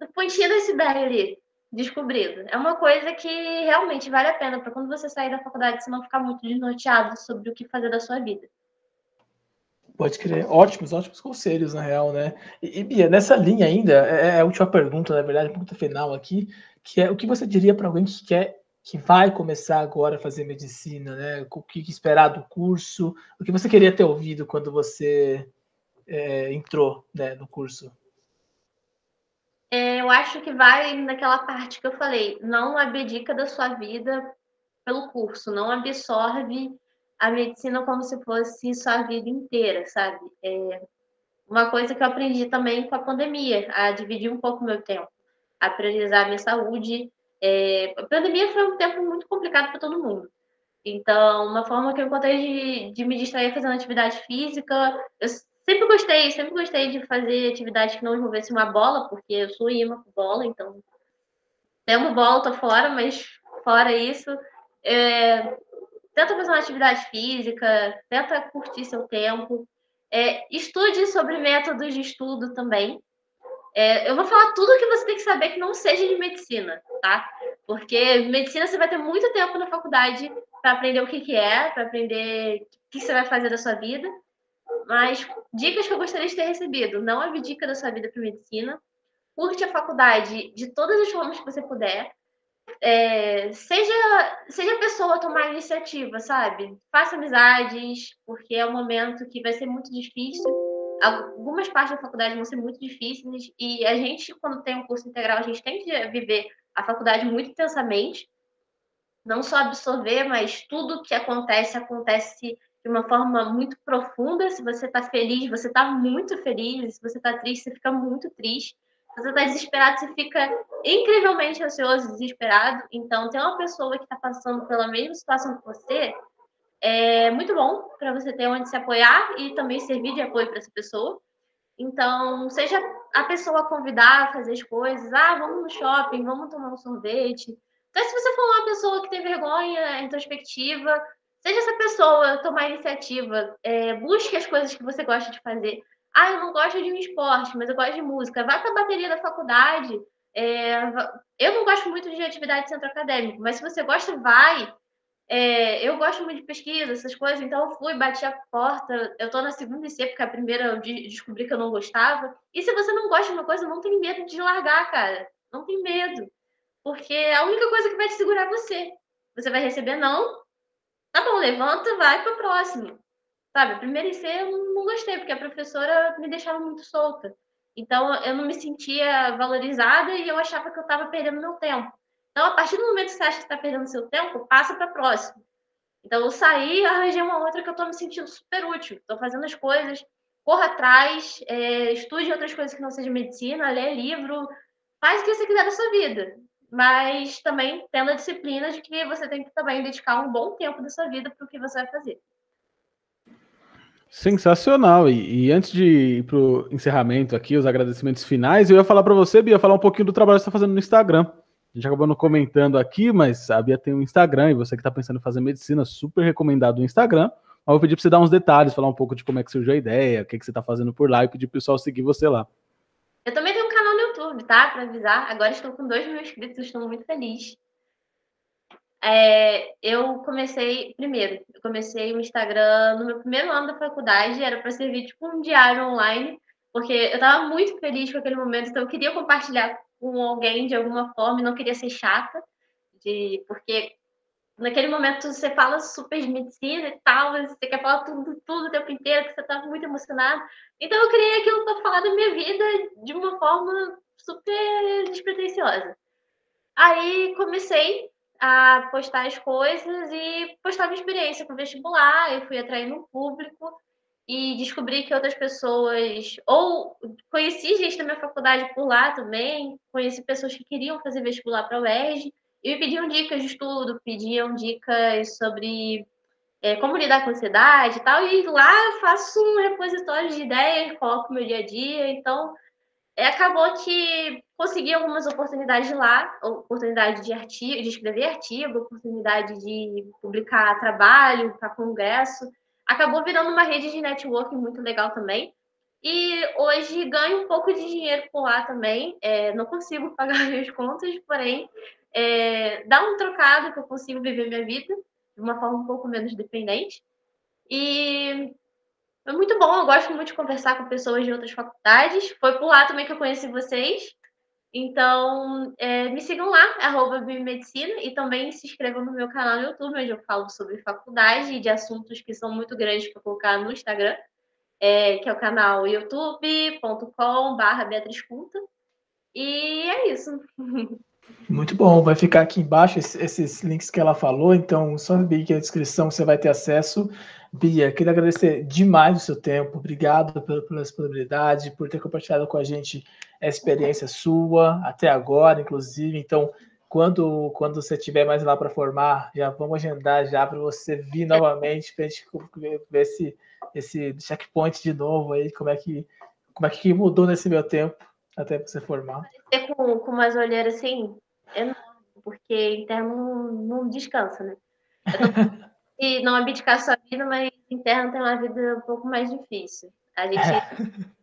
na pontinha iceberg ali, descobrindo. É uma coisa que realmente vale a pena para quando você sair da faculdade você não ficar muito desnorteado sobre o que fazer da sua vida. Pode crer. Ótimos, ótimos conselhos, na real, né? E, e Bia, nessa linha ainda, é, é a última pergunta, na verdade, a pergunta final aqui, que é o que você diria para alguém que quer que vai começar agora a fazer medicina, né? O que esperar do curso? O que você queria ter ouvido quando você é, entrou né, no curso? É, eu acho que vai naquela parte que eu falei, não abdica da sua vida pelo curso, não absorve a medicina como se fosse sua vida inteira, sabe? É uma coisa que eu aprendi também com a pandemia, a dividir um pouco meu tempo, a priorizar a minha saúde, é, a pandemia foi um tempo muito complicado para todo mundo. Então, uma forma que eu encontrei de, de me distrair fazendo atividade física, eu sempre gostei, sempre gostei de fazer atividades que não envolvesse uma bola, porque eu sou imã com bola, então temos bola, tô fora, mas fora isso, é, tenta fazer uma atividade física, tenta curtir seu tempo, é, estude sobre métodos de estudo também, é, eu vou falar tudo que você tem que saber que não seja de medicina, tá? Porque medicina você vai ter muito tempo na faculdade para aprender o que, que é, para aprender o que você vai fazer da sua vida. Mas dicas que eu gostaria de ter recebido: não abdica da sua vida para medicina. Curte a faculdade de todas as formas que você puder. É, seja, seja a pessoa a tomar iniciativa, sabe? Faça amizades, porque é um momento que vai ser muito difícil algumas partes da faculdade vão ser muito difíceis e a gente, quando tem um curso integral, a gente tem que viver a faculdade muito intensamente, não só absorver, mas tudo que acontece, acontece de uma forma muito profunda. Se você está feliz, você está muito feliz, se você está triste, você fica muito triste. Se você está desesperado, você fica incrivelmente ansioso, desesperado. Então, tem uma pessoa que está passando pela mesma situação que você, é muito bom para você ter onde se apoiar e também servir de apoio para essa pessoa. Então, seja a pessoa convidar a fazer as coisas, ah, vamos no shopping, vamos tomar um sorvete. Então, se você for uma pessoa que tem vergonha, introspectiva, seja essa pessoa tomar iniciativa, é, busque as coisas que você gosta de fazer. Ah, eu não gosto de um esporte, mas eu gosto de música. Vá para a bateria da faculdade, É, eu não gosto muito de atividade de centro acadêmico, mas se você gosta, vai. É, eu gosto muito de pesquisa, essas coisas, então eu fui, bati a porta. Eu estou na segunda IC, porque a primeira eu descobri que eu não gostava. E se você não gosta de uma coisa, não tem medo de largar, cara. Não tem medo. Porque é a única coisa que vai te segurar é você. Você vai receber não. Tá bom, levanta, vai para o próximo. Sabe, a primeira IC eu não gostei, porque a professora me deixava muito solta. Então, eu não me sentia valorizada e eu achava que eu estava perdendo meu tempo. Então, a partir do momento que você acha que está perdendo seu tempo, passa para a próxima. Então, eu saí e arranjei uma outra que eu estou me sentindo super útil. Estou fazendo as coisas, corra atrás, é, estude outras coisas que não sejam medicina, lê livro, faz o que você quiser da sua vida. Mas também tendo a disciplina de que você tem que também dedicar um bom tempo da sua vida para o que você vai fazer. Sensacional. E, e, antes de ir para o encerramento aqui, os agradecimentos finais, eu ia falar para você, Bia, falar um pouquinho do trabalho que você está fazendo no Instagram. A gente acabou não comentando aqui, mas a Bia tem um Instagram e você que está pensando em fazer medicina, super recomendado o Instagram. Mas vou pedir para você dar uns detalhes, falar um pouco de como é que surgiu a ideia, o que, que você está fazendo por lá e pedir para o pessoal seguir você lá. Eu também tenho um canal no YouTube, tá? Para avisar. Agora estou com 2 mil inscritos, estou muito feliz. É, eu comecei, primeiro, eu comecei o Instagram no meu primeiro ano da faculdade, era para servir tipo um diário online, porque eu estava muito feliz com aquele momento, então eu queria compartilhar com alguém de alguma forma e não queria ser chata, de, porque naquele momento você fala super de medicina e tal, você quer falar tudo, tudo o tempo inteiro, que você está muito emocionado. Então eu criei aquilo para falar da minha vida de uma forma super despretensiosa. Aí comecei a postar as coisas e postar minha experiência com vestibular. Eu fui atraindo um público e descobri que outras pessoas, ou conheci gente da minha faculdade por lá também, conheci pessoas que queriam fazer vestibular para a UERJ e me pediam dicas de estudo, pediam dicas sobre é, como lidar com ansiedade e tal. E lá eu faço um repositório de ideias, coloco meu dia a dia. Então, é, acabou que consegui algumas oportunidades lá, oportunidade de artigo, de escrever artigo, oportunidade de publicar trabalho para congresso. Acabou virando uma rede de networking muito legal também. E hoje ganho um pouco de dinheiro por lá também. É, não consigo pagar minhas contas, porém é, dá um trocado que eu consigo viver minha vida de uma forma um pouco menos dependente. E é muito bom, eu gosto muito de conversar com pessoas de outras faculdades. Foi por lá também que eu conheci vocês. Então, é, me sigam lá, arroba biomedicina, e também se inscrevam no meu canal no YouTube, onde eu falo sobre faculdade e de assuntos que são muito grandes para colocar no Instagram, é, que é o canal youtube.com.br Beatriz. E é isso. Muito bom, vai ficar aqui embaixo esses links que ela falou, então só ver aqui na descrição você vai ter acesso. Bia, queria agradecer demais o seu tempo, obrigado pela, pela disponibilidade, por ter compartilhado com a gente a experiência sua até agora, inclusive. Então, quando, quando você tiver mais lá para formar, já vamos agendar já para você vir novamente para a gente ver esse, esse checkpoint de novo aí, como é que como é que mudou nesse meu tempo até você formar. Com, com umas olheiras assim, enorme, porque interno não, não descansa, né? e não abdicar sua vida, mas interno tem uma vida um pouco mais difícil. A gente é.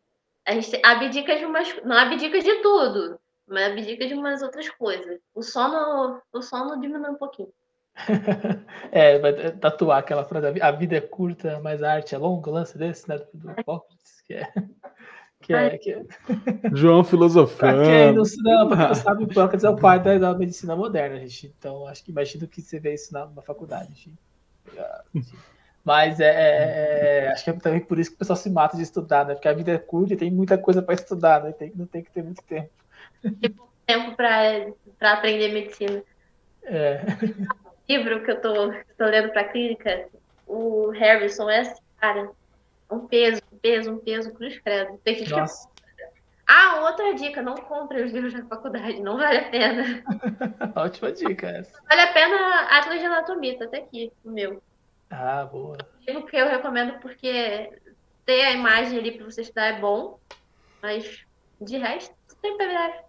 A gente abdica de umas. Não abdica de tudo, mas abdica de umas outras coisas. O sono, o sono diminui um pouquinho. é, vai tatuar aquela frase, a vida é curta, mas a arte é longa, o lance desse, né? Do Hipócrates, que é. Que é, que é... João filosofando. Pra quem não, não, pra quem não sabe, Hipócrates é o pai da, da, medicina moderna, gente. Então, acho que imagino que você vê isso na, na faculdade. Gente. Mas é, é, é, acho que é também por isso que o pessoal se mata de estudar, né? Porque a vida é curta e tem muita coisa para estudar, né? Tem, não tem que ter muito tempo. Tem pouco tempo para aprender medicina. É. O livro que eu tô, tô lendo para clínica, o Harrison é assim, cara, um peso, um peso, um peso, cruz credo. Tem que Nossa. Ah, outra dica, não compre os livros da faculdade, não vale a pena. Ótima dica essa. Vale a pena Atlas de Anatomia, tá até aqui, o meu. Ah, boa. O que eu recomendo porque ter a imagem ali para você estudar é bom, mas de resto, tem PDF.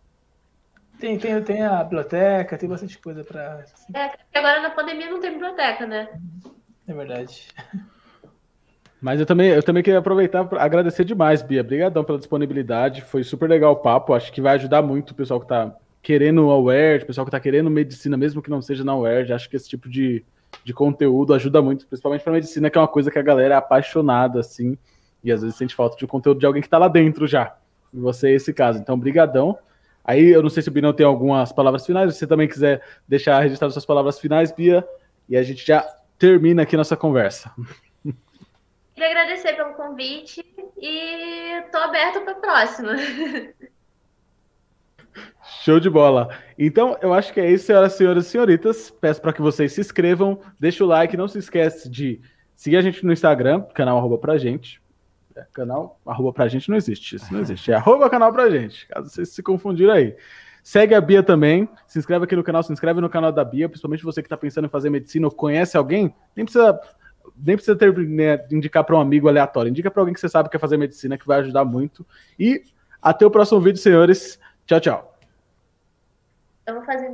Tem, tem, tem a biblioteca, tem bastante coisa para. Assim. É, porque agora na pandemia não tem biblioteca, né? É verdade. Mas eu também, eu também queria aproveitar para agradecer demais, Bia. Obrigadão pela disponibilidade. Foi super legal o papo. Acho que vai ajudar muito o pessoal que está querendo a UERJ, pessoal que está querendo medicina, mesmo que não seja na UERJ, acho que esse tipo de, de conteúdo ajuda muito, principalmente para medicina, que é uma coisa que a galera é apaixonada, assim, e às vezes sente falta de um conteúdo de alguém que está lá dentro já. E você é esse caso. Então, brigadão. Aí, eu não sei se o Binão tem algumas palavras finais, se você também quiser deixar registrado suas palavras finais, Bia, e a gente já termina aqui nossa conversa. Queria agradecer pelo convite e tô aberto para a próxima. Show de bola. Então, eu acho que é isso, senhoras, senhores e senhoritas. Peço para que vocês se inscrevam, deixe o like, não se esquece de seguir a gente no Instagram, canal arroba pra gente. É, canal arroba pra gente não existe, isso não existe. É arroba canal pra gente, caso vocês se confundiram aí. Segue a Bia também, se inscreve aqui no canal, se inscreve no canal da Bia, principalmente você que está pensando em fazer medicina ou conhece alguém, nem precisa nem precisa ter, né, indicar para um amigo aleatório, indica para alguém que você sabe que quer fazer medicina, que vai ajudar muito. E até o próximo vídeo, senhores. Tchau, tchau. Eu vou fazer